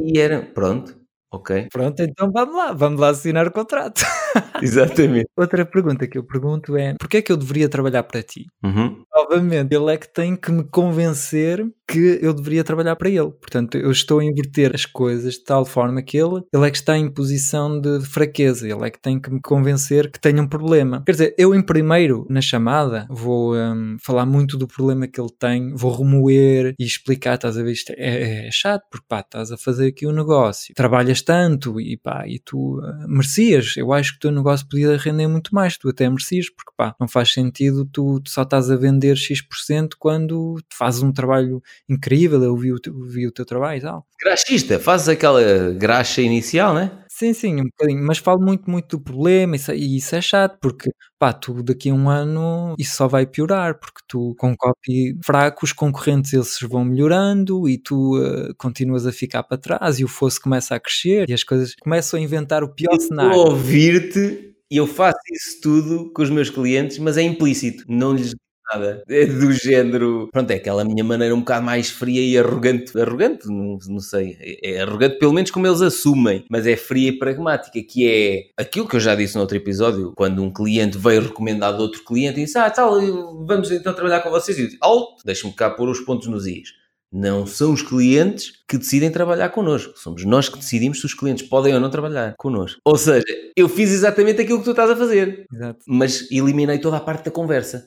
e era. Pronto Ok. Pronto, então vamos lá, vamos lá assinar o contrato. Exatamente. Outra pergunta que eu pergunto é: porquê é que eu deveria trabalhar para ti? Uhum. Novamente, ele é que tem que me convencer que eu deveria trabalhar para ele. Portanto, eu estou a inverter as coisas de tal forma que ele, ele é que está em posição de fraqueza, ele é que tem que me convencer que tenho um problema. Quer dizer, eu em primeiro, na chamada, vou um, falar muito do problema que ele tem, vou remoer e explicar, estás a ver, isto é, é chato, porque pá, estás a fazer aqui um negócio, trabalhas tanto e pá, e tu uh, merecias, eu acho que o teu negócio podia render muito mais, tu até merecias, porque pá, não faz sentido tu, tu só estás a vender X% quando fazes um trabalho incrível, eu vi o, teu, vi o teu trabalho e tal. Graxista, fazes aquela graxa inicial, né? Sim, sim, um bocadinho, mas falo muito, muito do problema isso, e isso é chato, porque pá, tu daqui a um ano isso só vai piorar, porque tu com copy fraco, os concorrentes eles vão melhorando e tu uh, continuas a ficar para trás e o fosso começa a crescer e as coisas começam a inventar o pior eu cenário. Ouvir-te e eu faço isso tudo com os meus clientes, mas é implícito, não lhes nada. É do género. Pronto, é aquela minha maneira um bocado mais fria e arrogante. Arrogante? Não, não sei. É, é arrogante, pelo menos como eles assumem, mas é fria e pragmática, que é aquilo que eu já disse no outro episódio, quando um cliente veio recomendado de outro cliente e disse: Ah, tal, vamos então trabalhar com vocês. E eu disse: Alto, deixa-me cá pôr os pontos nos is. Não são os clientes que decidem trabalhar connosco. Somos nós que decidimos se os clientes podem ou não trabalhar connosco. Ou seja, eu fiz exatamente aquilo que tu estás a fazer. Exato. Mas eliminei toda a parte da conversa.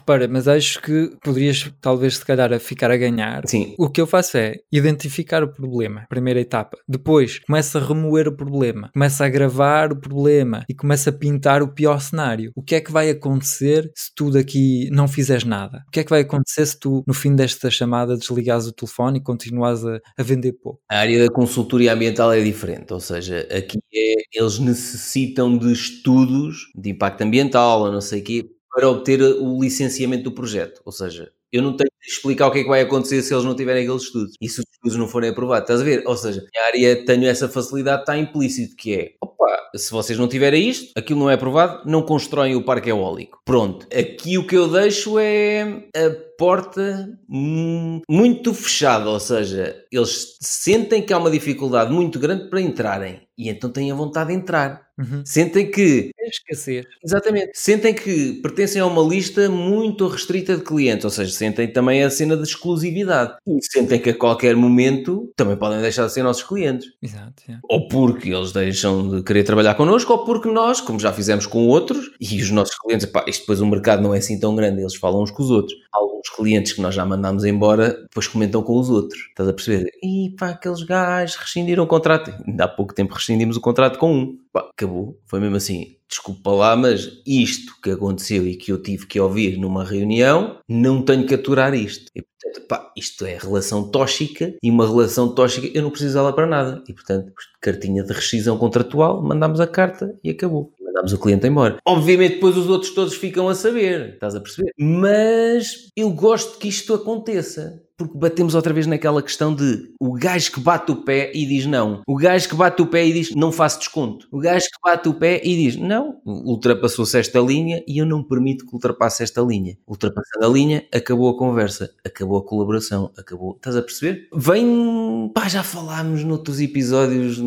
Repara, mas acho que poderias, talvez, se calhar, a ficar a ganhar. Sim. O que eu faço é identificar o problema, primeira etapa. Depois, começa a remover o problema, começa a gravar o problema e começa a pintar o pior cenário. O que é que vai acontecer se tu daqui não fizeres nada? O que é que vai acontecer se tu, no fim desta chamada, desligares o telefone e continuas a, a vender pouco? A área da consultoria ambiental é diferente, ou seja, aqui é, eles necessitam de estudos de impacto ambiental ou não sei o quê para obter o licenciamento do projeto. Ou seja, eu não tenho de explicar o que é que vai acontecer se eles não tiverem aqueles estudos e se os estudos não forem aprovados. Estás a ver? Ou seja, a área tenho essa facilidade, está implícito, que é opa, se vocês não tiverem isto, aquilo não é aprovado, não constroem o parque eólico. Pronto. Aqui o que eu deixo é a porta muito fechada, ou seja, eles sentem que há uma dificuldade muito grande para entrarem e então têm a vontade de entrar. Uhum. Sentem que. É esquecer. Exatamente. Sentem que pertencem a uma lista muito restrita de clientes, ou seja, sentem também a cena de exclusividade. E sentem que a qualquer momento também podem deixar de ser nossos clientes. Exato. Ou porque eles deixam de querer trabalhar connosco, ou porque nós, como já fizemos com outros, e os nossos clientes, pá, isto depois o mercado não é assim tão grande, eles falam uns com os outros. Alguns clientes que nós já mandámos embora, depois comentam com os outros. Estás a perceber? E pá, aqueles gajos rescindiram o contrato. Ainda há pouco tempo rescindimos o contrato com um. Pá, acabou. Foi mesmo assim. Desculpa lá, mas isto que aconteceu e que eu tive que ouvir numa reunião, não tenho que aturar isto. E, portanto, pá, isto é relação tóxica e uma relação tóxica eu não preciso dela para nada. E, portanto, cartinha de rescisão contratual, mandámos a carta e acabou mandámos o cliente embora. Obviamente depois os outros todos ficam a saber, estás a perceber? Mas eu gosto que isto aconteça. Porque batemos outra vez naquela questão de o gajo que bate o pé e diz não. O gajo que bate o pé e diz não faço desconto. O gajo que bate o pé e diz não, ultrapassou-se esta linha e eu não permito que ultrapasse esta linha. Ultrapassando a linha, acabou a conversa, acabou a colaboração, acabou. Estás a perceber? Vem, pá, já falámos noutros episódios.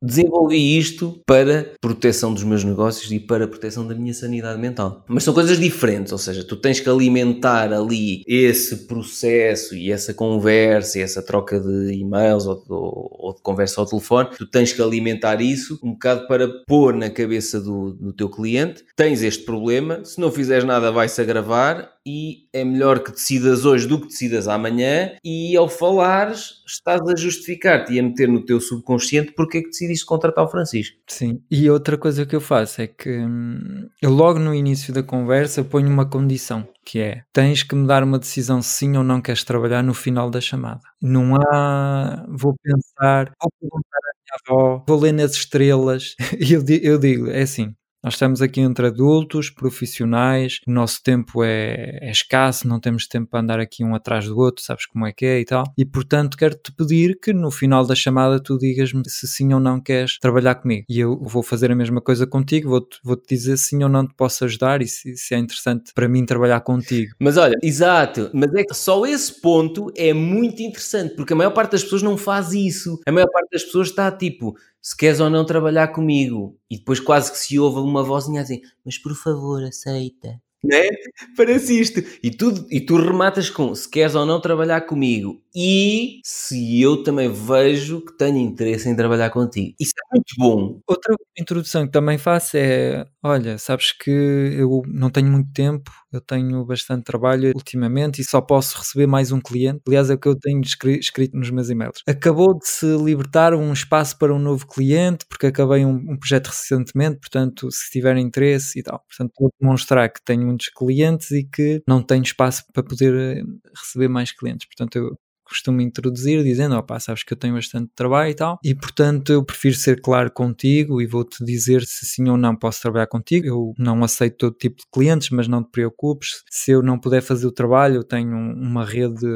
Desenvolvi isto para proteção dos meus negócios e para proteção da minha sanidade mental. Mas são coisas diferentes, ou seja, tu tens que alimentar ali esse processo e essa conversa e essa troca de e-mails ou de, ou de, conversa ao telefone, tu tens que alimentar isso um bocado para pôr na cabeça do, do teu cliente: tens este problema, se não fizeres nada, vai-se agravar e é melhor que decidas hoje do que decidas amanhã. E ao falares, estás a justificar-te e a meter no teu subconsciente porque é que decidiste contratar o Francisco. Sim, e outra coisa que eu faço é que hum, eu logo no início da conversa ponho uma condição que é tens que me dar uma decisão sim ou não queres trabalhar no final da chamada. Não há vou pensar, vou perguntar à minha avó, vou ler nas estrelas. E eu, eu digo, é assim, Nós estamos aqui entre adultos, profissionais, o nosso tempo é, é escasso, não temos tempo para andar aqui um atrás do outro, sabes como é que é e tal. E portanto quero-te pedir que no final da chamada tu digas-me se sim ou não queres trabalhar comigo. E eu vou fazer a mesma coisa contigo, vou-te vou -te dizer sim ou não te posso ajudar e se, se é interessante para mim trabalhar contigo. Mas olha, exato, mas é que só esse ponto é muito interessante, porque a maior parte das pessoas não faz isso. A maior parte das pessoas está tipo, se queres ou não trabalhar comigo. E depois quase que se ouve uma vozinha assim, mas por favor, aceita. Né? Parece isto. E tu, e tu rematas com se queres ou não trabalhar comigo e se eu também vejo que tenho interesse em trabalhar contigo. Isso é muito bom. Outra introdução que também faço é: olha, sabes que eu não tenho muito tempo, eu tenho bastante trabalho ultimamente e só posso receber mais um cliente. Aliás, é o que eu tenho escrito nos meus e-mails. Acabou de se libertar um espaço para um novo cliente, porque acabei um, um projeto recentemente, portanto, se tiver interesse e tal. Portanto, vou demonstrar que tenho muitos clientes e que não tenho espaço para poder eh, receber mais clientes. Portanto, eu costumo introduzir dizendo, opá, sabes que eu tenho bastante trabalho e tal, e portanto eu prefiro ser claro contigo e vou-te dizer se sim ou não posso trabalhar contigo. Eu não aceito todo tipo de clientes, mas não te preocupes. Se eu não puder fazer o trabalho, eu tenho uma rede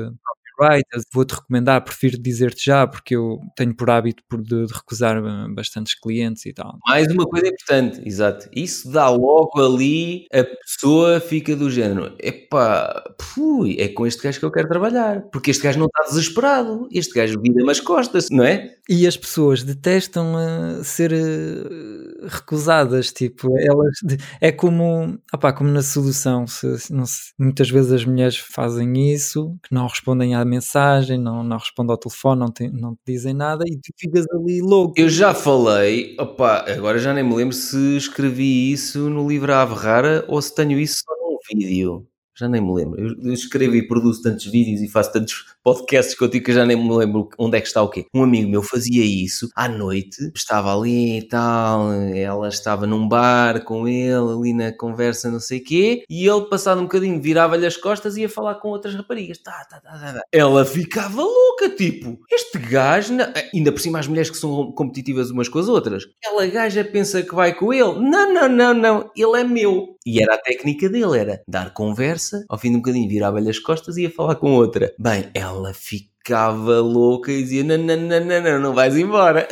vou-te recomendar, prefiro dizer-te já, porque eu tenho por hábito por de, de, recusar eh, bastantes clientes e tal. Mais uma coisa importante, exato. Isso dá logo ali, a pessoa fica do género, epá, pui, é com este gajo que eu quero trabalhar, porque este gajo não está desesperado, este gajo vira-me as costas, não é? E as pessoas detestam uh, ser uh, recusadas, tipo, elas, é como, opá, como na sedução, se, se, muitas vezes as mulheres fazem isso, que não respondem à mensagem, não, não responde ao telefone, não te, não te dizem nada e tu ficas ali louco. Eu já falei, opa, agora já nem me lembro se escrevi isso no livro Ave Rara ou se tenho isso só num vídeo já nem me lembro. Eu, escrevo e produzo tantos vídeos e faço tantos podcasts contigo que já nem me lembro onde é que está o quê. Um amigo meu fazia isso à noite, estava ali e tal, ela estava num bar com ele, ali na conversa, não sei o quê, e ele, passado um bocadinho, virava-lhe as costas e ia falar com outras raparigas. Tá, tá, tá, tá, tá. Ela ficava louca, tipo, este gajo, ainda por cima as mulheres que são competitivas umas com as outras, aquela gaja pensa que vai com ele. Não, não, não, não, ele é meu. E era a técnica dele, era dar conversa, ao fim de um bocadinho virava-lhe as costas e ia falar com outra. Bem, ela ficava louca e dizia: não, não, não, não, não, não vais embora.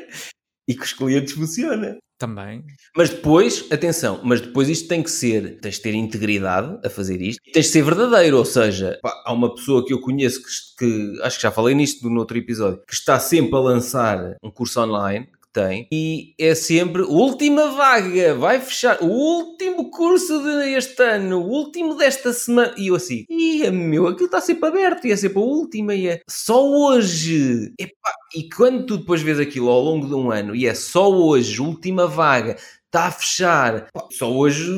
e com os clientes funciona. Também. Mas depois, atenção, mas depois isto tem que ser, tens de ter integridade a fazer isto, e tens de ser verdadeiro, ou seja, pá, há uma pessoa que eu conheço que, que, acho que já falei nisto no outro episódio, que está sempre a lançar um curso online, tem e é sempre última vaga, vai fechar o último curso deste ano, o último desta semana. E eu assim, ia meu, aquilo está sempre aberto e é sempre a última e é só hoje. Epá, e quando tu depois vês aquilo ao longo de um ano e é só hoje, última vaga, está a fechar, só hoje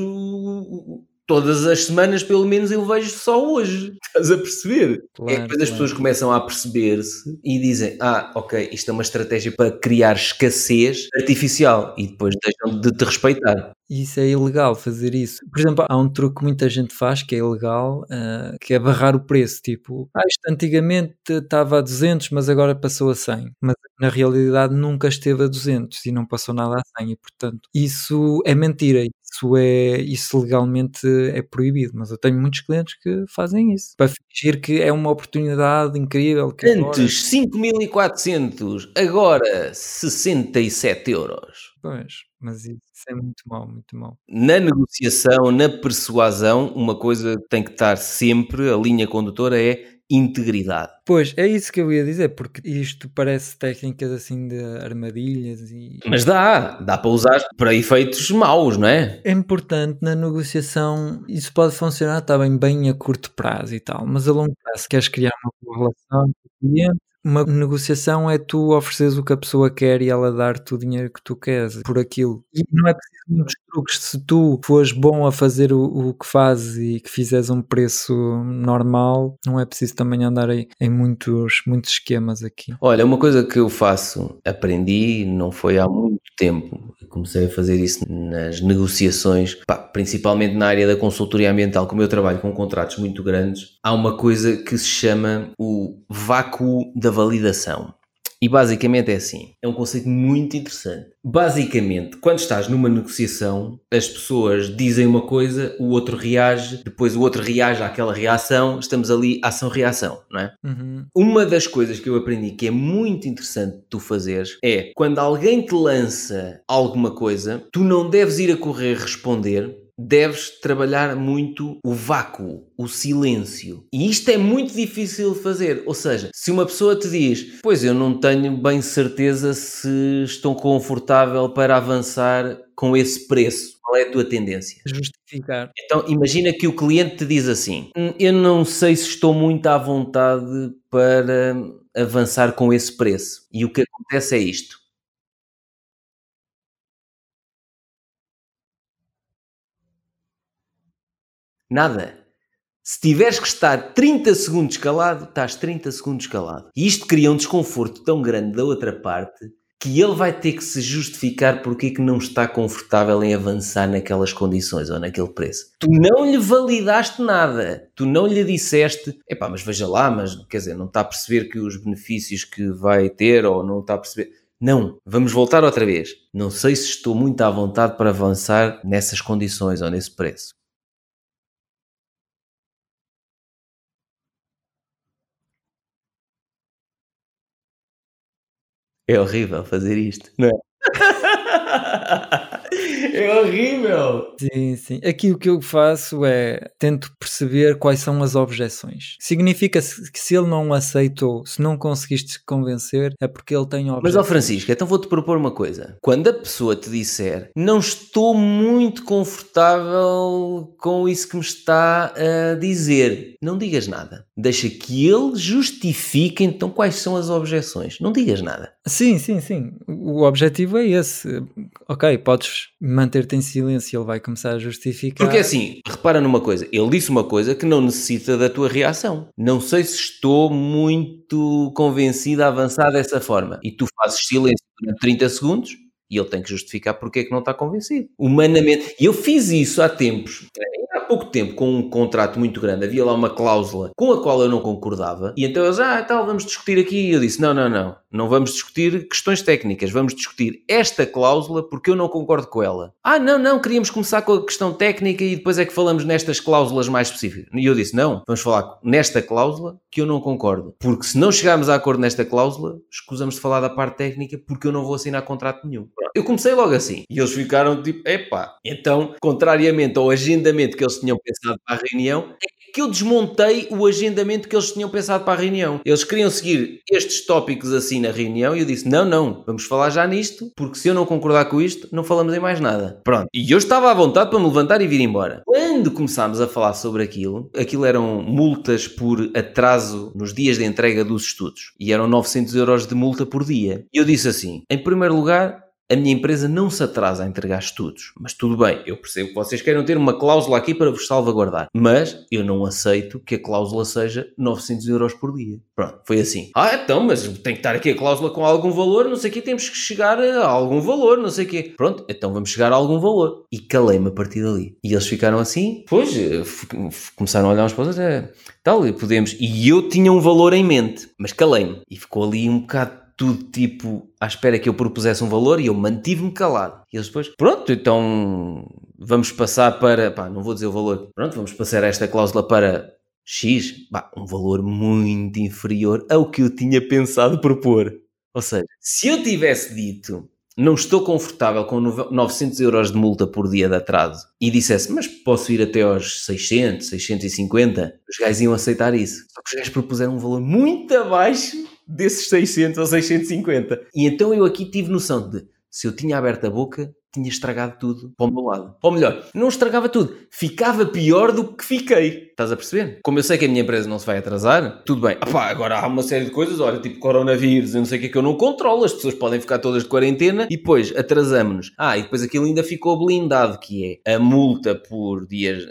todas as semanas, pelo menos, eu vejo só hoje. Estás a perceber? Claro, é que depois claro. as pessoas começam a perceber-se e dizem: Ah, ok, isto é uma estratégia para criar escassez artificial e depois deixam de te respeitar. Isso é ilegal fazer isso. Por exemplo, há um truque que muita gente faz que é ilegal, uh, que é barrar o preço. Tipo, ah, isto antigamente estava a 200, mas agora passou a 100. Mas na realidade nunca esteve a 200 e não passou nada a 100. E portanto, isso é mentira isso é isso legalmente é proibido, mas eu tenho muitos clientes que fazem isso para fingir que é uma oportunidade incrível. Que Antes agora... 5.400, agora 67 euros. Pois, mas isso é muito mau, muito mau. Na negociação, na persuasão, uma coisa que tem que estar sempre, a linha condutora é integridade. Pois, é isso que eu ia dizer, porque isto parece técnicas assim de armadilhas e... Mas dá, dá para usar para efeitos maus, não é? É importante na negociação, isso pode funcionar, está bem, bem a curto prazo e tal, mas a longo prazo queres criar uma boa relação com o cliente, uma negociação é tu ofereceres o que a pessoa quer e ela dar-te o dinheiro que tu queres por aquilo. E não é preciso muitos truques. Se tu fores bom a fazer o, o que fazes e que fizeres um preço normal, não é preciso também andar aí em muitos, muitos esquemas aqui. Olha, uma coisa que eu faço, aprendi, não foi há muito tempo, comecei a fazer isso nas negociações, pá, principalmente na área da consultoria ambiental, como eu trabalho com contratos muito grandes, há uma coisa que se chama o vácuo da validação. E basicamente é assim. É um conceito muito interessante. Basicamente, quando estás numa negociação, as pessoas dizem uma coisa, o outro reage, depois o outro reage àquela reação, estamos ali ação-reação, não é? Uhum. Uma das coisas que eu aprendi que é muito interessante tu fazeres é quando alguém te lança alguma coisa, tu não deves ir a correr responder, deves trabalhar muito o vácuo, o silêncio. E isto é muito difícil de fazer. Ou seja, se uma pessoa te diz, pois eu não tenho bem certeza se estou confortável para avançar com esse preço. Qual é a tua tendência? Justificar. Então imagina que o cliente te diz assim: "Hum, Eu não sei se estou muito à vontade para avançar com esse preço. E o que acontece é isto. Nada. Se tiveres que estar 30 segundos calado, estás 30 segundos calado. E isto cria um desconforto tão grande da outra parte que ele vai ter que se justificar porque é que não está confortável em avançar naquelas condições ou naquele preço. Tu não lhe validaste nada. Tu não lhe disseste, epá, mas veja lá, mas quer dizer, não está a perceber que os benefícios que vai ter ou não está a perceber. Não, vamos voltar outra vez. Não sei se estou muito à vontade para avançar nessas condições ou nesse preço. É horrível fazer isto, não é? É horrível! Sim, sim. Aqui o que eu faço é tento perceber quais são as objeções. Significa que se ele não aceitou, se não conseguiste convencer, é porque ele tem Mas, ó objeções. Francisco, então vou-te propor uma coisa. Quando a pessoa te disser não estou muito confortável com isso que me está a dizer, não digas nada. Deixa que ele justifique então quais são as objeções. Não digas nada. Sim, sim, sim. O objetivo é esse. Ok, podes manter-te em silêncio, ele vai começar a justificar. Porque assim, repara numa coisa, ele disse uma coisa que não necessita da tua reação. Não sei se estou muito convencido a avançar dessa forma. E tu fazes silêncio durante 30 segundos e ele tem que justificar porque é que não está convencido. Humanamente. E eu fiz isso há tempos, há pouco tempo, com um contrato muito grande. Havia lá uma cláusula com a qual eu não concordava. E então eles, ah, tal, vamos discutir aqui. E eu disse, não, não, não. Não vamos discutir questões técnicas. Vamos discutir esta cláusula porque eu não concordo com ela. Ah, não, não. Queríamos começar com a questão técnica e depois é que falamos nestas cláusulas mais específicas. E eu disse, não. Vamos falar nesta cláusula que eu não concordo. Porque se não chegarmos a acordo nesta cláusula, escusamos de falar da parte técnica porque eu não vou assinar contrato nenhum. Eu comecei logo assim. E eles ficaram tipo, epá. Então, contrariamente ao agendamento que eles tinham pensado para a reunião, é que eu desmontei o agendamento que eles tinham pensado para a reunião. Eles queriam seguir estes tópicos assim na reunião e eu disse: não, não, vamos falar já nisto, porque se eu não concordar com isto, não falamos em mais nada. Pronto. E eu estava à vontade para me levantar e vir embora. Quando começámos a falar sobre aquilo, aquilo eram multas por atraso nos dias de entrega dos estudos e eram 900 euros de multa por dia. E eu disse assim: em primeiro lugar, a minha empresa não se atrasa a entregar estudos. Mas tudo bem, eu percebo que vocês queiram ter uma cláusula aqui para vos salvaguardar. Mas eu não aceito que a cláusula seja 900 euros por dia. Pronto, foi assim. Ah, então, mas tem que estar aqui a cláusula com algum valor, não sei o quê, temos que chegar a algum valor, não sei o quê. Pronto, então vamos chegar a algum valor. E calei-me a partir dali. E eles ficaram assim, pois, eh, começaram a olhar uns para os outros, é, tal, podemos. E eu tinha um valor em mente, mas calei-me. E ficou ali um bocado tudo tipo à espera que eu propusesse um valor e eu mantive-me calado. E eles depois, pronto, então vamos passar para, pá, não vou dizer o valor, pronto, vamos passar esta cláusula para X, pá, um valor muito inferior ao que eu tinha pensado propor. Ou seja, se eu tivesse dito não estou confortável com nove- 900 euros de multa por dia de atraso e dissesse, mas posso ir até aos 600, 650, os gajos iam aceitar isso. Só que os gajos propuseram um valor muito abaixo desses 600 ou 650. E então eu aqui tive noção de, se eu tinha aberto a boca, tinha estragado tudo para o meu lado. Ou melhor, não estragava tudo, ficava pior do que fiquei. Estás a perceber? Como eu sei que a minha empresa não se vai atrasar, tudo bem. Epá, agora há uma série de coisas, olha, tipo coronavírus e não sei o que é que eu não controlo. As pessoas podem ficar todas de quarentena e depois atrasamos-nos. Ah, e depois aquilo ainda ficou blindado, que é a multa por dias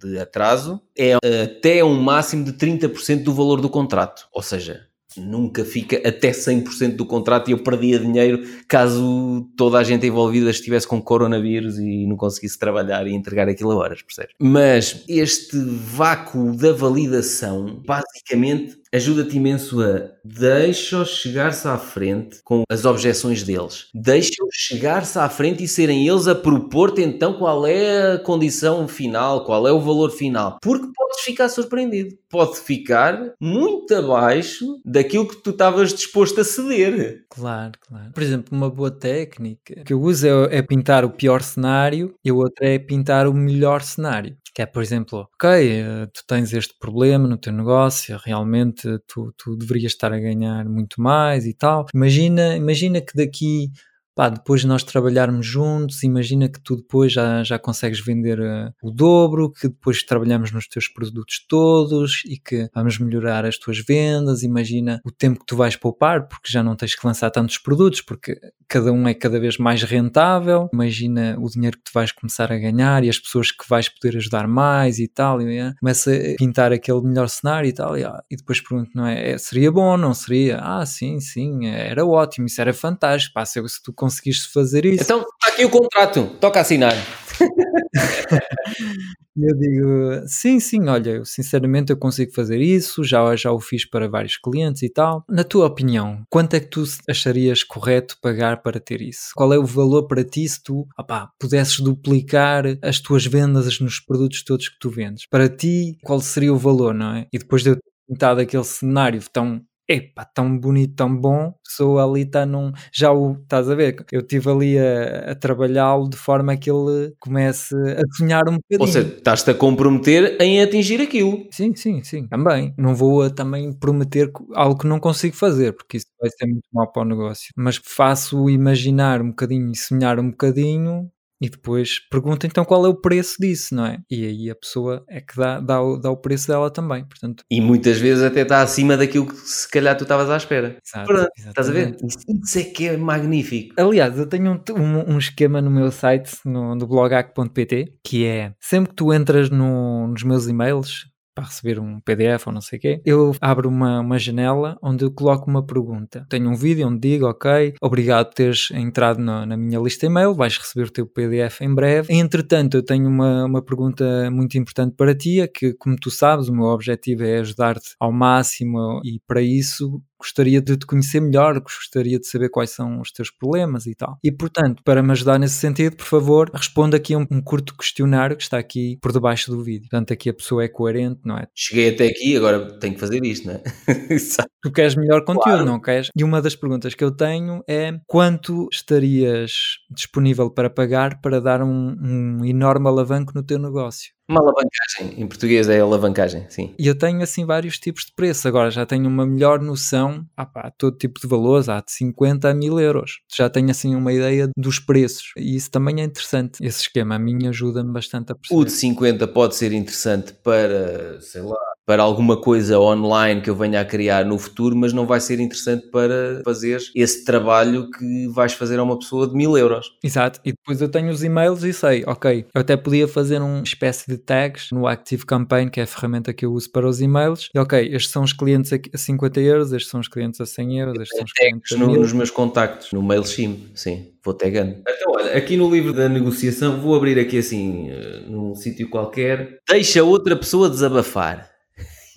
de atraso é até um máximo de 30% do valor do contrato. Ou seja, nunca fica até 100% do contrato e eu perdia dinheiro caso toda a gente envolvida estivesse com coronavírus e não conseguisse trabalhar e entregar aquilo a horas, percebes? Mas este vácuo da validação, basicamente, ajuda-te imenso a deixa-os chegar-se à frente com as objeções deles. Deixa-os chegar-se à frente e serem eles a propor-te então qual é a condição final, qual é o valor final. Porque podes ficar surpreendido. Pode ficar muito abaixo daquilo que tu estavas disposto a ceder. Claro, claro. Por exemplo, uma boa técnica que eu uso é, é pintar o pior cenário e a outra é pintar o melhor cenário. Que é, por exemplo, ok, eh, tu tens este problema no teu negócio, realmente tu, tu deverias estar a ganhar muito mais e tal. Imagina, imagina que daqui pá, depois de nós trabalharmos juntos, imagina que tu depois já, já consegues vender uh, o dobro, que depois trabalhamos nos teus produtos todos e que vamos melhorar as tuas vendas, imagina o tempo que tu vais poupar, porque já não tens que lançar tantos produtos, porque cada um é cada vez mais rentável, imagina o dinheiro que tu vais começar a ganhar e as pessoas que vais poder ajudar mais e tal, e, é, começa a pintar aquele melhor cenário e tal, e, ah, e depois pergunto, não é, é, seria bom, não seria? Ah, sim, sim, era ótimo, isso era fantástico, pá, se, se tu conseguiste fazer isso. Então está aqui o contrato, toca assinar. Eu digo, sim, sim, olha, eu, sinceramente eu consigo fazer isso, já, já o fiz para vários clientes e tal. Na tua opinião, quanto é que tu acharias correto pagar para ter isso? Qual é o valor para ti se tu opá, pudesses duplicar as tuas vendas nos produtos todos que tu vendes? Para ti, qual seria o valor, não é? E depois de eu ter pintado aquele cenário tão epá, tão bonito, tão bom, sou ali está num. Já o estás a ver? Eu estive ali a, a trabalhá-lo de forma que ele comece a sonhar um bocadinho. Ou seja, estás-te a comprometer em atingir aquilo. Sim, sim, sim, também. Não vou a, também prometer algo que não consigo fazer, porque isso vai ser muito mau para o negócio. Mas faço imaginar um bocadinho e sonhar um bocadinho e depois pergunta então qual é o preço disso, não é? E aí a pessoa é que dá, dá, o, dá o preço dela também, portanto... E muitas vezes até está acima daquilo que se calhar tu estavas à espera. Exato, Pronto, estás a ver? Isso é que é magnífico. Aliás, eu tenho um, um, um esquema no meu site, no, no blogac.pt, que é, sempre que tu entras no, nos meus e-mails, para receber um PDF ou não sei o quê, eu abro uma, uma janela onde eu coloco uma pergunta. Tenho um vídeo onde digo, ok, obrigado por teres entrado na, na minha lista e-mail, vais receber o teu PDF em breve. Entretanto, eu tenho uma, uma pergunta muito importante para ti, é que, como tu sabes, o meu objetivo é ajudar-te ao máximo e para isso gostaria de te conhecer melhor, gostaria de saber quais são os teus problemas e tal. E portanto, para me ajudar nesse sentido, por favor, responda aqui um, um, curto questionário que está aqui por debaixo do vídeo. Portanto, aqui a pessoa é coerente, não é? Cheguei até aqui, agora tenho que fazer isto, não é? tu queres melhor conteúdo, claro. não queres? E uma das perguntas que eu tenho é quanto estarias disponível para pagar para dar um, um enorme alavanco no teu negócio? Uma alavancagem, em português é alavancagem, sim. E eu tenho assim vários tipos de preço. Agora já tenho uma melhor noção, ah pá, todo tipo de valores, há de 50 a 1000 euros. Já tenho assim uma ideia dos preços. E isso também é interessante. Esse esquema a mim ajuda-me bastante a perceber. O de 50 pode ser interessante para, sei lá, para alguma coisa online que eu venha a criar no futuro, mas não vai ser interessante para fazer esse trabalho que vais fazer a uma pessoa de mil euros. Exato, e depois eu tenho os e-mails e sei, ok, eu até podia fazer uma espécie de tags no Active Campaign, que é a ferramenta que eu uso para os e-mails, e ok, estes são os clientes a 50 euros, estes são os clientes a 100 euros, estes são os clientes a no, nos meus contactos, no MailChimp, sim vou tagando. Então, olha, aqui no livro da negociação, vou abrir aqui assim, eh, num sítio qualquer, deixa outra pessoa desabafar.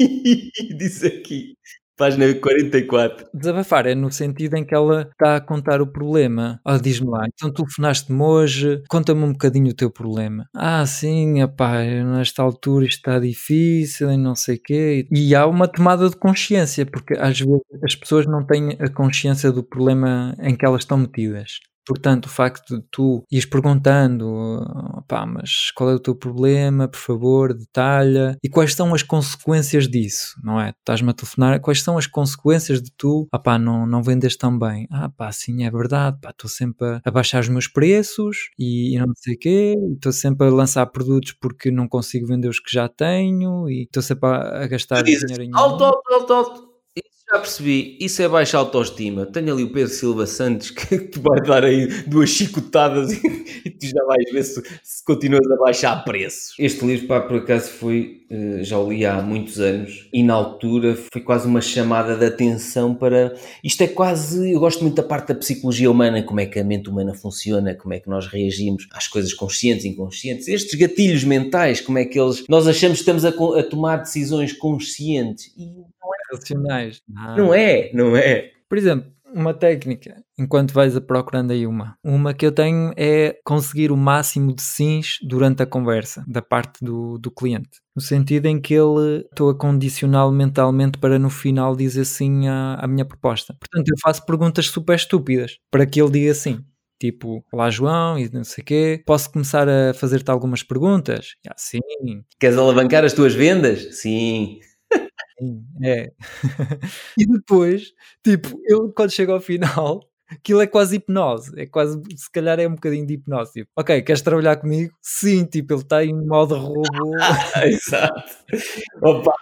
Diz aqui, página 44. Desabafar é no sentido em que ela está a contar o problema. Oh, diz-me lá, então telefonaste-me hoje, conta-me um bocadinho o teu problema. Ah, sim, epá, nesta altura isto está difícil e não sei o quê. E há uma tomada de consciência, porque às vezes as pessoas não têm a consciência do problema em que elas estão metidas. Portanto, o facto de tu ires perguntando, pá, mas qual é o teu problema, por favor, detalha, e quais são as consequências disso, não é? Estás-me a telefonar, quais são as consequências de tu, ah pá, não, não vendes tão bem? Ah pá, sim, é verdade, pá, estou sempre a, baixar os meus preços e, e não sei o quê, estou sempre a lançar produtos porque não consigo vender os que já tenho e estou sempre a, a gastar dinheiro em... Alto, alto, alto, alto! Já percebi, isso é baixa autoestima. Tenho ali o Pedro Silva Santos que te vai dar aí duas chicotadas e, tu já vais ver se, se, continuas a baixar preços. Este livro, pá, por acaso foi, eh, já o li há muitos anos e na altura foi quase uma chamada de atenção para. Isto é quase. Eu gosto muito da parte da psicologia humana, como é que a mente humana funciona, como é que nós reagimos às coisas conscientes e inconscientes. Estes gatilhos mentais, como é que eles. Nós achamos que estamos a, a tomar decisões conscientes e racionais. Não é, não é. Por exemplo, uma técnica, enquanto vais a procurando aí uma. Uma que eu tenho é conseguir o máximo de sims durante a conversa, da parte do, do cliente. No sentido em que ele estou a condicioná-lo mentalmente para no final dizer sim à, à minha proposta. Portanto, eu faço perguntas super estúpidas para que ele diga sim. Tipo, olá João e não sei o quê, posso começar a fazer-te algumas perguntas? Ah, sim. Queres alavancar as tuas vendas? Sim. Sim, é. e depois, tipo, ele quando chega ao final, aquilo é quase hipnose. É quase, se calhar é um bocadinho de hipnose. Tipo, ok, queres trabalhar comigo? Sim, tipo, ele está em modo robô. Exato. Opa.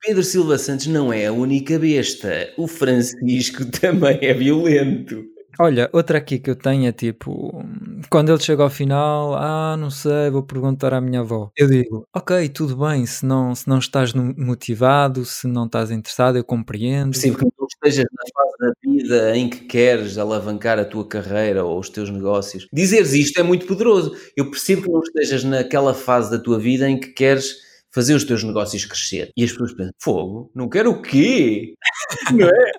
Pedro Silva Santos não é a única besta. O Francisco também é violento. Olha, outra aqui que eu tenho é tipo, quando ele chega ao final, ah, não sei, vou perguntar à minha avó. Eu digo, ok, tudo bem, se não, se não estás motivado, se não estás interessado, eu compreendo. Percebo que não estejas na fase da vida em que queres alavancar a tua carreira ou os teus negócios. Dizeres isto é muito poderoso. Eu percebo que não estejas naquela fase da tua vida em que queres fazer os teus negócios crescer. E as pessoas pensam, fogo, não quero o quê? não é?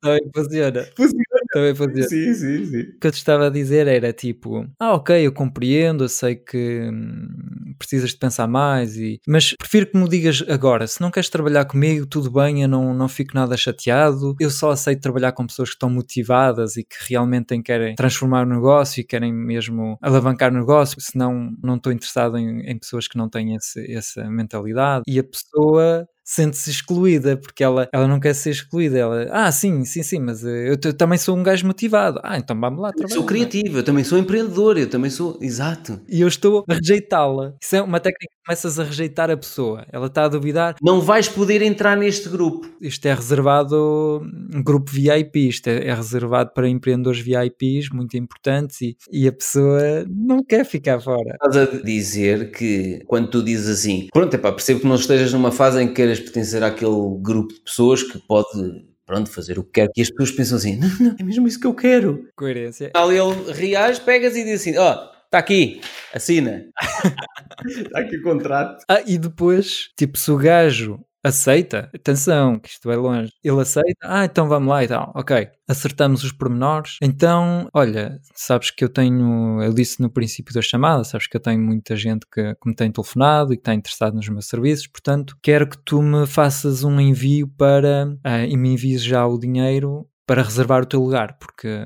Também funciona. Funciona. Também funciona. Sim, sim, sim. O que eu te estava a dizer era tipo, ah, ok, eu compreendo, eu sei que hum, precisas de pensar mais, e... mas prefiro que me digas agora, se não queres trabalhar comigo, tudo bem, eu não, não fico nada chateado, eu só aceito trabalhar com pessoas que estão motivadas e que realmente querem transformar o negócio e querem mesmo alavancar o negócio, senão não estou interessado em, em pessoas que não têm esse, essa mentalidade. E a pessoa sente-se excluída, porque ela, ela não quer ser excluída. Ela, ah, sim, sim, sim, mas eh, eu, eu também sou um gajo motivado. Ah, então vamos lá trabalhar. Eu sou criativo, eu também sou empreendedor, eu também sou. Exato. E eu estou a rejeitá-la. Isso é uma técnica que começas a rejeitar a pessoa. Ela está a duvidar. Não vais poder entrar neste grupo. Isto é reservado, um grupo VIP, isto é, é reservado para empreendedores VIPs muito importantes e, e a pessoa não quer ficar fora. Estás a dizer que quando tu dizes assim, pronto, é pá, percebo que não estejas numa fase em que queiras pertencer àquele grupo de pessoas que pode pronto, fazer o que quer. E as pessoas pensam assim: não, não, é mesmo isso que eu quero. Coerência. Ali ele reage, pegas e diz assim: ó, oh, está aqui, assina. Está aqui o contrato. Ah, e depois, tipo, se o gajo aceita, atenção, que isto é longe, ele aceita, ah, então vamos lá e tal, ok, acertamos os pormenores, então, olha, sabes que eu tenho, eu disse no princípio da chamada, sabes que eu tenho muita gente que, que me tem telefonado e que está interessado nos meus serviços, portanto, quero que tu me faças um envio para, ah, e me envies já o dinheiro para reservar o teu lugar, porque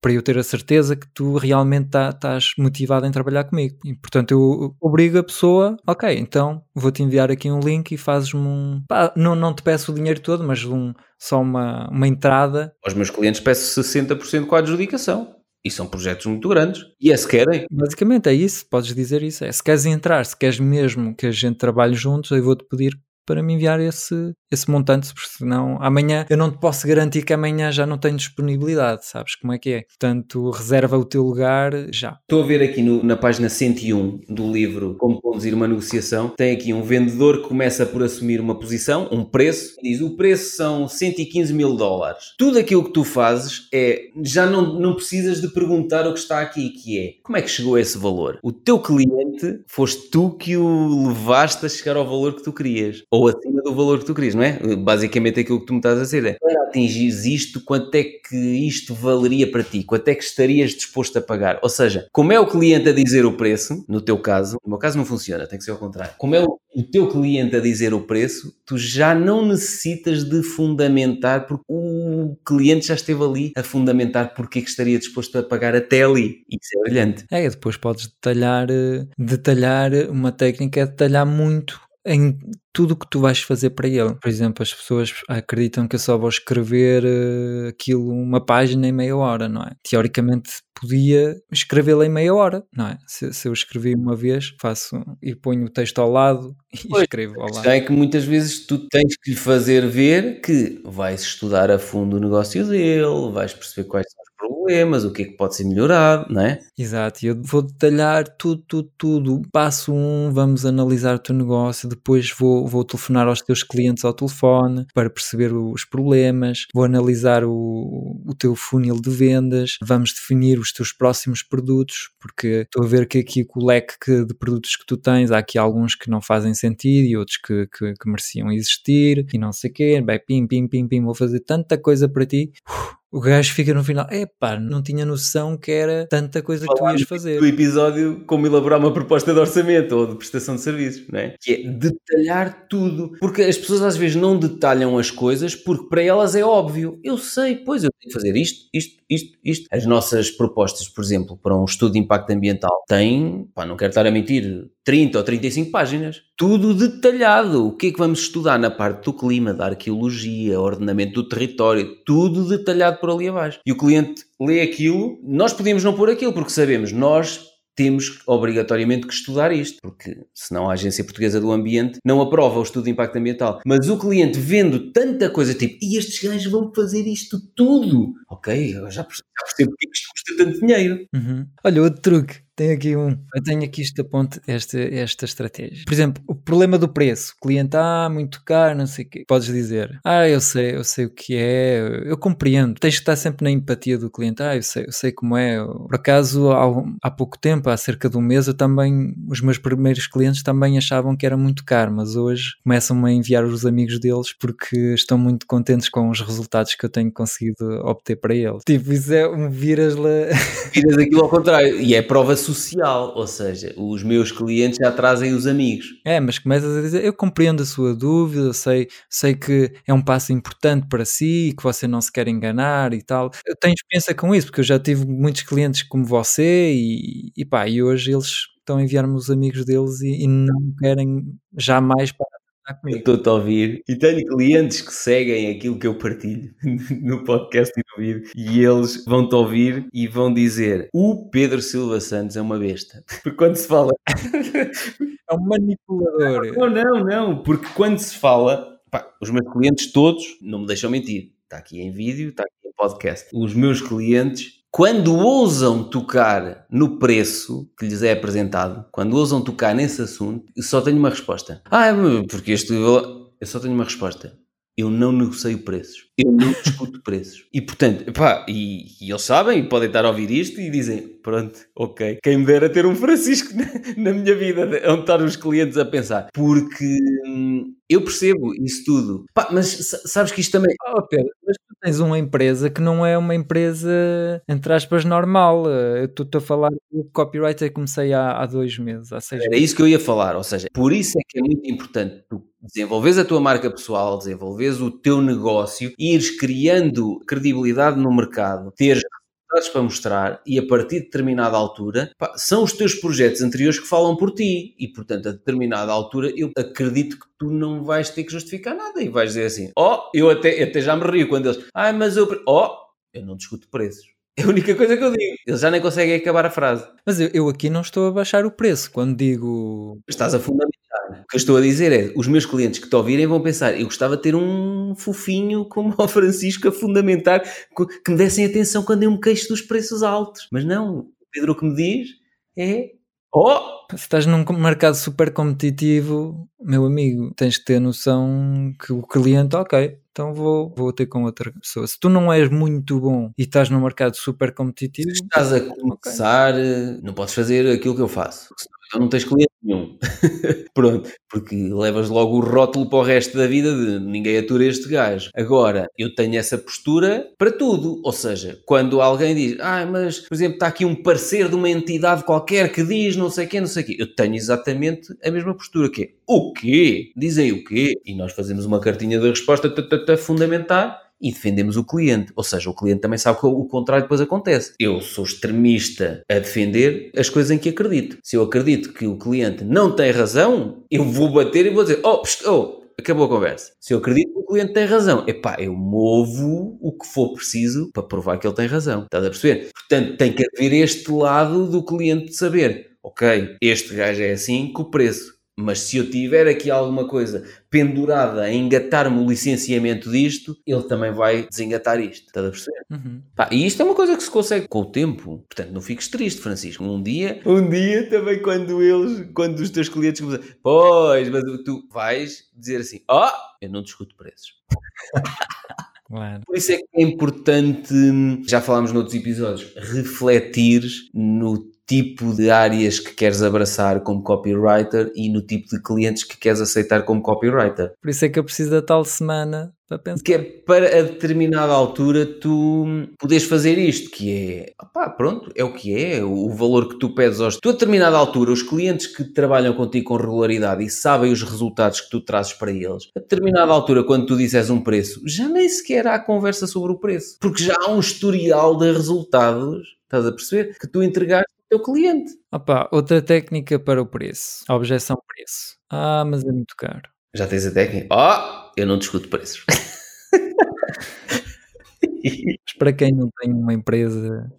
para eu ter a certeza que tu realmente tá, estás motivado em trabalhar comigo. E, portanto, eu obrigo a pessoa, ok, então vou-te enviar aqui um link e fazes-me um. Pá, não, não te peço o dinheiro todo, mas um, só uma, uma entrada. Aos meus clientes peço 60% com a adjudicação. E são projetos muito grandes. E é se querem. Basicamente é isso, podes dizer isso. É, se queres entrar, se queres mesmo que a gente trabalhe juntos, eu vou-te pedir para me enviar esse, esse montante, porque senão amanhã eu não te posso garantir que amanhã já não tenho disponibilidade, sabes como é que é? Portanto, reserva o teu lugar já. Estou a ver aqui no, na página 101 do livro Como Conduzir uma Negociação, tem aqui um vendedor que começa por assumir uma posição, um preço, diz o preço são 115 mil dólares. Tudo aquilo que tu fazes é, já não, não precisas de perguntar o que está aqui, que é, como é que chegou a esse valor? O teu cliente, foste tu que o levaste a chegar ao valor que tu querias ou acima do valor que tu querias, não é? Basicamente aquilo que tu me estás a dizer é para atingir isto, quanto é que isto valeria para ti? Quanto é que estarias disposto a pagar? Ou seja, como é o cliente a dizer o preço, no teu caso, no meu caso não funciona, tem que ser ao contrário. Como é o, o teu cliente a dizer o preço, tu já não necessitas de fundamentar, porque o cliente já esteve ali a fundamentar porque é que estaria disposto a pagar até ali. Isso é brilhante. É, depois podes detalhar, eh, detalhar uma técnica é detalhar muito em tudo o que tu vais fazer para ele. Por exemplo, as pessoas acreditam que eu só vou escrever uh, aquilo, uma página em meia hora, não é? Teoricamente podia escrevê-la em meia hora, não é? Se, se, eu escrevi uma vez, faço e ponho o texto ao lado e pois, escrevo ao lado. É que muitas vezes tu tens que lhe fazer ver que vais estudar a fundo o negócio dele, vais perceber quais são problemas, o que é que pode ser melhorado, não é? Exato, eu vou detalhar tudo, tudo, tudo. Passo um, vamos analisar o teu negócio, depois vou, vou telefonar aos teus clientes ao telefone para perceber os problemas, vou analisar o, o teu funil de vendas, vamos definir os teus próximos produtos, porque estou a ver que aqui com o leque que, de produtos que tu tens, há aqui alguns que não fazem sentido e outros que, que, que mereciam existir e não sei o quê, vai pim, pim, pim, pim, vou fazer tanta coisa para ti. Uf, o gajo fica no final, epá, não tinha noção que era tanta coisa que tu ias fazer. Do episódio, como elaborar uma proposta de orçamento ou de prestação de serviços, não é? Que é detalhar tudo. Porque as pessoas às vezes não detalham as coisas porque para elas é óbvio. Eu sei, pois eu tenho que fazer isto, isto, isto, isto. As nossas propostas, por exemplo, para um estudo de impacto ambiental, têm, pá, não quero estar a mentir, 30 ou 35 páginas. Tudo detalhado. O que é que vamos estudar na parte do clima, da arqueologia, ordenamento do território, tudo detalhado por ali abaixo. E o cliente lê aquilo, nós podemos não pôr aquilo, porque sabemos, nós temos obrigatoriamente que estudar isto, porque senão a Agência Portuguesa do Ambiente não aprova o estudo de impacto ambiental. Mas o cliente vendo tanta coisa, tipo, e estes gajos vão fazer isto tudo? Ok, já percebo porque isto custa tanto dinheiro. Uhum. Olha, outro truque tenho aqui um. Eu tenho aqui esta ponte, esta, esta estratégia. Por exemplo, o problema do preço. O cliente, ah, muito caro, não sei o quê. Podes dizer, ah, eu sei, eu sei o que é, eu compreendo. Tens de estar sempre na empatia do cliente. Ah, eu sei, eu sei como é. Por acaso, há, há pouco tempo, há cerca de um mês, eu também, os meus primeiros clientes também achavam que era muito caro, mas hoje começam-me a enviar os amigos deles porque estão muito contentes com os resultados que eu tenho conseguido obter para eles. Tipo, isso é um viras-la. Viras aquilo ao contrário. E é prova social, ou seja, os meus clientes já trazem os amigos. É, mas começas a dizer, eu compreendo a sua dúvida, sei, sei que é um passo importante para si e que você não se quer enganar e tal. Eu tenho experiência com isso, porque eu já tive muitos clientes como você e, e pá, e hoje eles estão a enviar-me os amigos deles e, e não querem jamais Estou-te a ouvir e tenho clientes que seguem aquilo que eu partilho no podcast e no vídeo e eles vão-te ouvir e vão dizer o Pedro Silva Santos é uma besta. Porque quando se fala... É um manipulador. Não, não, não. Porque quando se fala... Pá, os meus clientes todos, não me deixam mentir, está aqui em vídeo, está aqui em podcast. Os meus clientes quando ousam tocar no preço que lhes é apresentado, quando ousam tocar nesse assunto, eu só tenho uma resposta. Ah, porque este. Eu só tenho uma resposta. Eu não negocio preços. Eu não discuto preços. E portanto, pá, e, e, eles sabem, podem estar a ouvir isto e dizem: pronto, ok, quem me dera ter um Francisco na, na minha vida, onde estar os clientes a pensar. Porque hum, eu percebo isso tudo. Pá, mas sabes que isto também. Oh, Pedro, mas tu tens uma empresa que não é uma empresa, entre aspas, normal. Eu estou-te a falar do copyright eu comecei há, há dois meses, há seis Era meses. isso que eu ia falar. Ou seja, por isso é que é muito importante tu desenvolves a tua marca pessoal, desenvolves o teu negócio, ires criando credibilidade no mercado, teres resultados para mostrar e a partir de determinada altura pá, são os teus projetos anteriores que falam por ti e portanto a determinada altura eu acredito que tu não vais ter que justificar nada e vais dizer assim ó oh, eu até, até já me rio quando eles ah mas eu ó oh, eu não discuto preços é a única coisa que eu digo. Eles já nem conseguem acabar a frase. Mas eu, eu aqui não estou a baixar o preço quando digo. Estás a fundamentar. O que eu estou a dizer é: os meus clientes que te ouvirem vão pensar, eu gostava de ter um fofinho como o Francisco a fundamentar, que me dessem atenção quando eu me queixo dos preços altos. Mas não, o Pedro o que me diz é Oh! Se estás num mercado super competitivo, meu amigo, tens de ter noção que o cliente, ok, então vou, vou ter com outra pessoa. Se tu não és muito bom e estás num mercado super competitivo. Se estás a começar, okay. não podes fazer aquilo que eu faço. Então não tens cliente nenhum. Pronto, porque levas logo o rótulo para o resto da vida de ninguém atura este gajo. Agora, eu tenho essa postura para tudo. Ou seja, quando alguém diz, ah, mas, por exemplo, está aqui um parecer de uma entidade qualquer que diz não sei o quê, não sei o quê. Eu tenho exatamente a mesma postura, que é, o quê? Dizem o quê? E nós fazemos uma cartinha de resposta a fundamentar e defendemos o cliente. Ou seja, o cliente também sabe que o contrário depois acontece. Eu sou extremista a defender as coisas em que acredito. Se eu acredito que o cliente não tem razão, eu vou bater e vou dizer: oh, oh acabou a conversa. Se eu acredito que o cliente tem razão, epá, eu movo o que for preciso para provar que ele tem razão. Estás a perceber? Portanto, tem que haver este lado do cliente de saber, ok, este gajo é assim com o preço Mas se eu tiver aqui alguma coisa pendurada a engatar-me o licenciamento disto, ele também vai desengatar isto. Estás a perceber? Uhum. Pá, e isto é uma coisa que se consegue com o tempo. Portanto, não fiques triste, Francisco. Um dia, um dia também quando eles, quando os teus clientes começam, pois, mas tu vais dizer assim, ó, oh, eu não discuto preços. Claro. Por isso é que é importante, já falámos noutros episódios, refletir no tipo de áreas que queres abraçar como copywriter e no tipo de clientes que queres aceitar como copywriter. Por isso é que eu preciso da tal semana para pensar. Que é para a determinada altura tu podes fazer isto, que é, opá, pronto, é o que é, o valor que tu pedes aos... Tu a determinada altura, os clientes que trabalham contigo com regularidade e sabem os resultados que tu trazes para eles, a determinada altura, quando tu dizes um preço, já nem sequer há conversa sobre o preço, porque já há um historial de resultados, estás a perceber, que tu entregaste teu cliente. Opa, outra técnica para o preço. A objeção preço. Ah, mas é muito caro. Já tens a técnica? Oh, eu não discuto preços. mas para quem não tem uma empresa,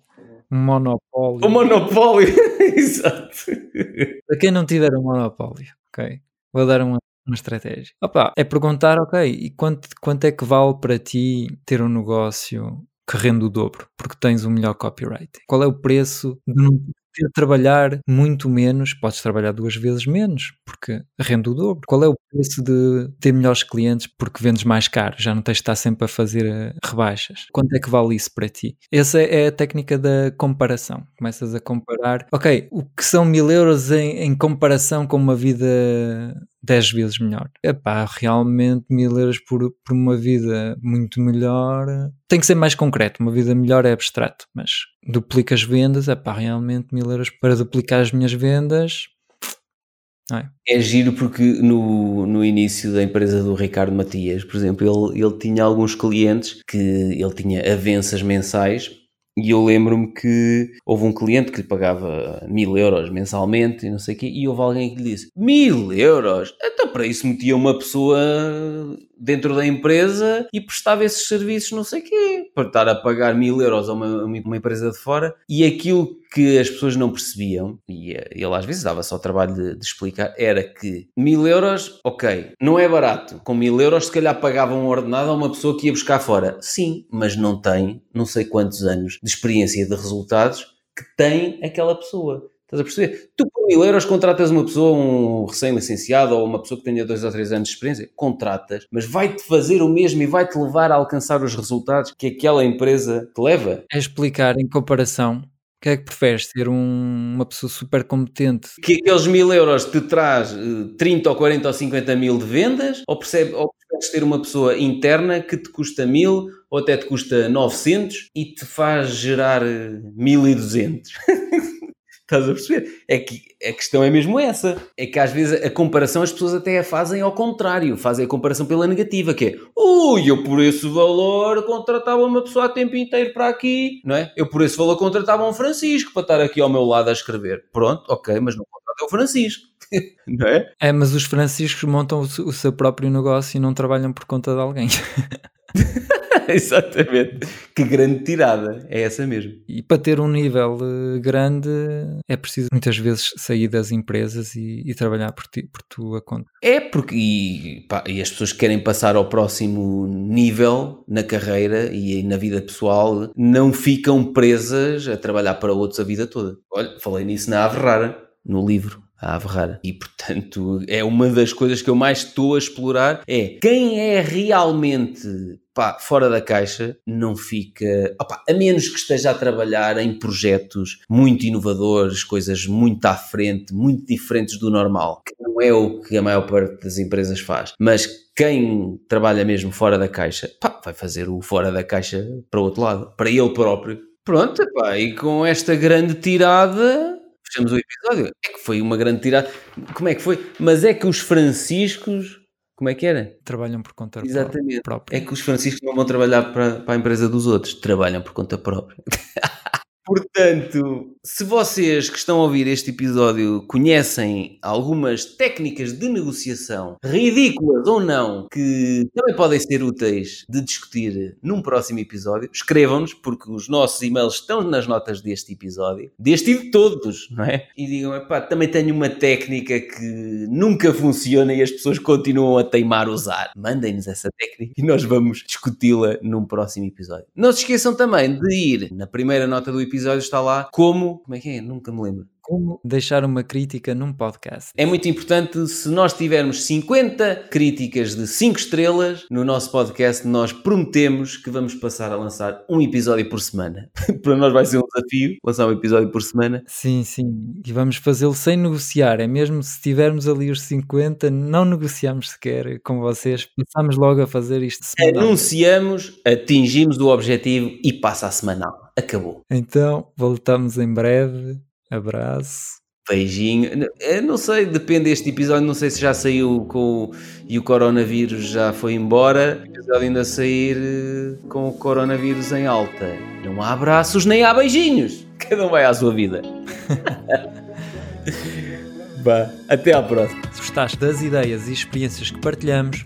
um monopólio. Um monopólio, exato. Para quem não tiver um monopólio, ok? Vou dar uma, uma estratégia. Opa, é perguntar, ok, e quanto, quanto é que vale para ti ter um negócio que rende o dobro, porque tens o melhor copyright. Qual é o preço de não ter trabalhar muito menos? Podes trabalhar duas vezes menos, porque rende o dobro. Qual é o preço de ter melhores clientes porque vendes mais caro? Já não tens de estar sempre a fazer eh, rebaixas. Quanto é que vale isso para ti? Essa é a técnica da comparação. Começas a comparar, ok, o que são mil euros em, em comparação com uma vida 10 vezes melhor. Epá, realmente mil euros por, por uma vida muito melhor tem que ser mais concreto. Uma vida melhor é abstrato, mas duplica as vendas, epá, realmente mil euros para duplicar as minhas vendas. É. é giro porque no, no início da empresa do Ricardo Matias, por exemplo, ele, ele tinha alguns clientes que ele tinha avanças mensais e eu lembro-me que houve um cliente que lhe pagava mil euros mensalmente e não sei o quê, e houve alguém que lhe disse: Mil euros? Então para isso metia uma pessoa dentro da empresa e prestava esses serviços, não sei o quê, para estar a pagar mil euros a uma, uma empresa de fora. E aquilo que as pessoas não percebiam, e ele às vezes dava só o trabalho de, de, explicar, era que mil euros, ok, não é barato. Com mil euros, se calhar pagavam um ordenado a uma pessoa que ia buscar fora. Sim, mas não tem não sei quantos anos de experiência de resultados que tem aquela pessoa. Estás a perceber? Tu por mil euros contratas uma pessoa, um recém-licenciado ou uma pessoa que tenha dois ou três anos de experiência, contratas, mas vai-te fazer o mesmo e vai-te levar a alcançar os resultados que aquela empresa te leva. É explicar em comparação o que é que preferes? Ter um, uma pessoa super competente? Que aqueles mil euros te traz 30 eh, ou 40 ou 50 mil de vendas? Ou, percebe, ou preferes ter uma pessoa interna que te custa mil ou até te custa 900 e te faz gerar 1200? Estás a perceber? É que a questão é mesmo essa. É que às vezes a comparação as pessoas até a fazem ao contrário. Fazem a comparação pela negativa, que é ui, eu por esse valor contratava uma pessoa a tempo inteiro para aqui, não é? Eu por esse valor contratava um Francisco para estar aqui ao meu lado a escrever. Pronto, ok, mas não contrata o Francisco. não é? É, mas os Franciscos montam o seu próprio negócio e não trabalham por conta de alguém. Exatamente. Que grande tirada. É essa mesmo. E para ter um nível eh, grande é preciso muitas vezes sair das empresas e, e trabalhar por, ti, por tua conta. É porque e, pá, e, as pessoas que querem passar ao próximo nível na carreira e na vida pessoal não ficam presas a trabalhar para outros a vida toda. Olha, falei nisso na Ave Rara, no livro a ave rara. E portanto é uma das coisas que eu mais estou a explorar é quem é realmente pá, fora da caixa não fica, opa, a menos que esteja a trabalhar em projetos muito inovadores, coisas muito à frente, muito diferentes do normal, que não é o que a maior parte das empresas faz. Mas quem trabalha mesmo fora da caixa, pá, vai fazer o fora da caixa para o outro lado, para ele próprio. Pronto, pá, e com esta grande tirada fechamos o episódio. É que foi uma grande tirada. Como é que foi? Mas é que os franciscos. Como é que era? Trabalham por conta Exatamente. própria. É que os franciscos não vão trabalhar para, para a empresa dos outros, trabalham por conta própria. Portanto, Se vocês que estão a ouvir este episódio conhecem algumas técnicas de negociação, ridículas ou não, que também podem ser úteis de discutir num próximo episódio, escrevam-nos, porque os nossos e-mails estão nas notas deste episódio, deste e de todos, não é? E digam, epá, também tenho uma técnica que nunca funciona e as pessoas continuam a teimar usar. Mandem-nos essa técnica e nós vamos discuti-la num próximo episódio. Não se esqueçam também de ir, na primeira nota do episódio está lá, como, como é que é? Nunca me lembro como deixar uma crítica num podcast. É muito importante, se nós tivermos 50 críticas de 5 estrelas no nosso podcast, nós prometemos que vamos passar a lançar um episódio por semana. Para nós vai ser um desafio lançar um episódio por semana. Sim, sim. E vamos fazê-lo sem negociar. É mesmo se tivermos ali os 50, não negociamos sequer com vocês. Passamos logo a fazer isto semanal. Anunciamos, atingimos o objetivo e passa a semanal. Acabou. Então, voltamos em breve Abraço. Beijinho. Eu não sei, depende deste episódio. Não sei se já saiu com e o coronavírus já foi embora. O episódio ainda sair eh, com o coronavírus em alta. Não há abraços nem há beijinhos. Cada um vai à sua vida. Vá, até à próxima. Se gostaste das ideias e experiências que partilhamos,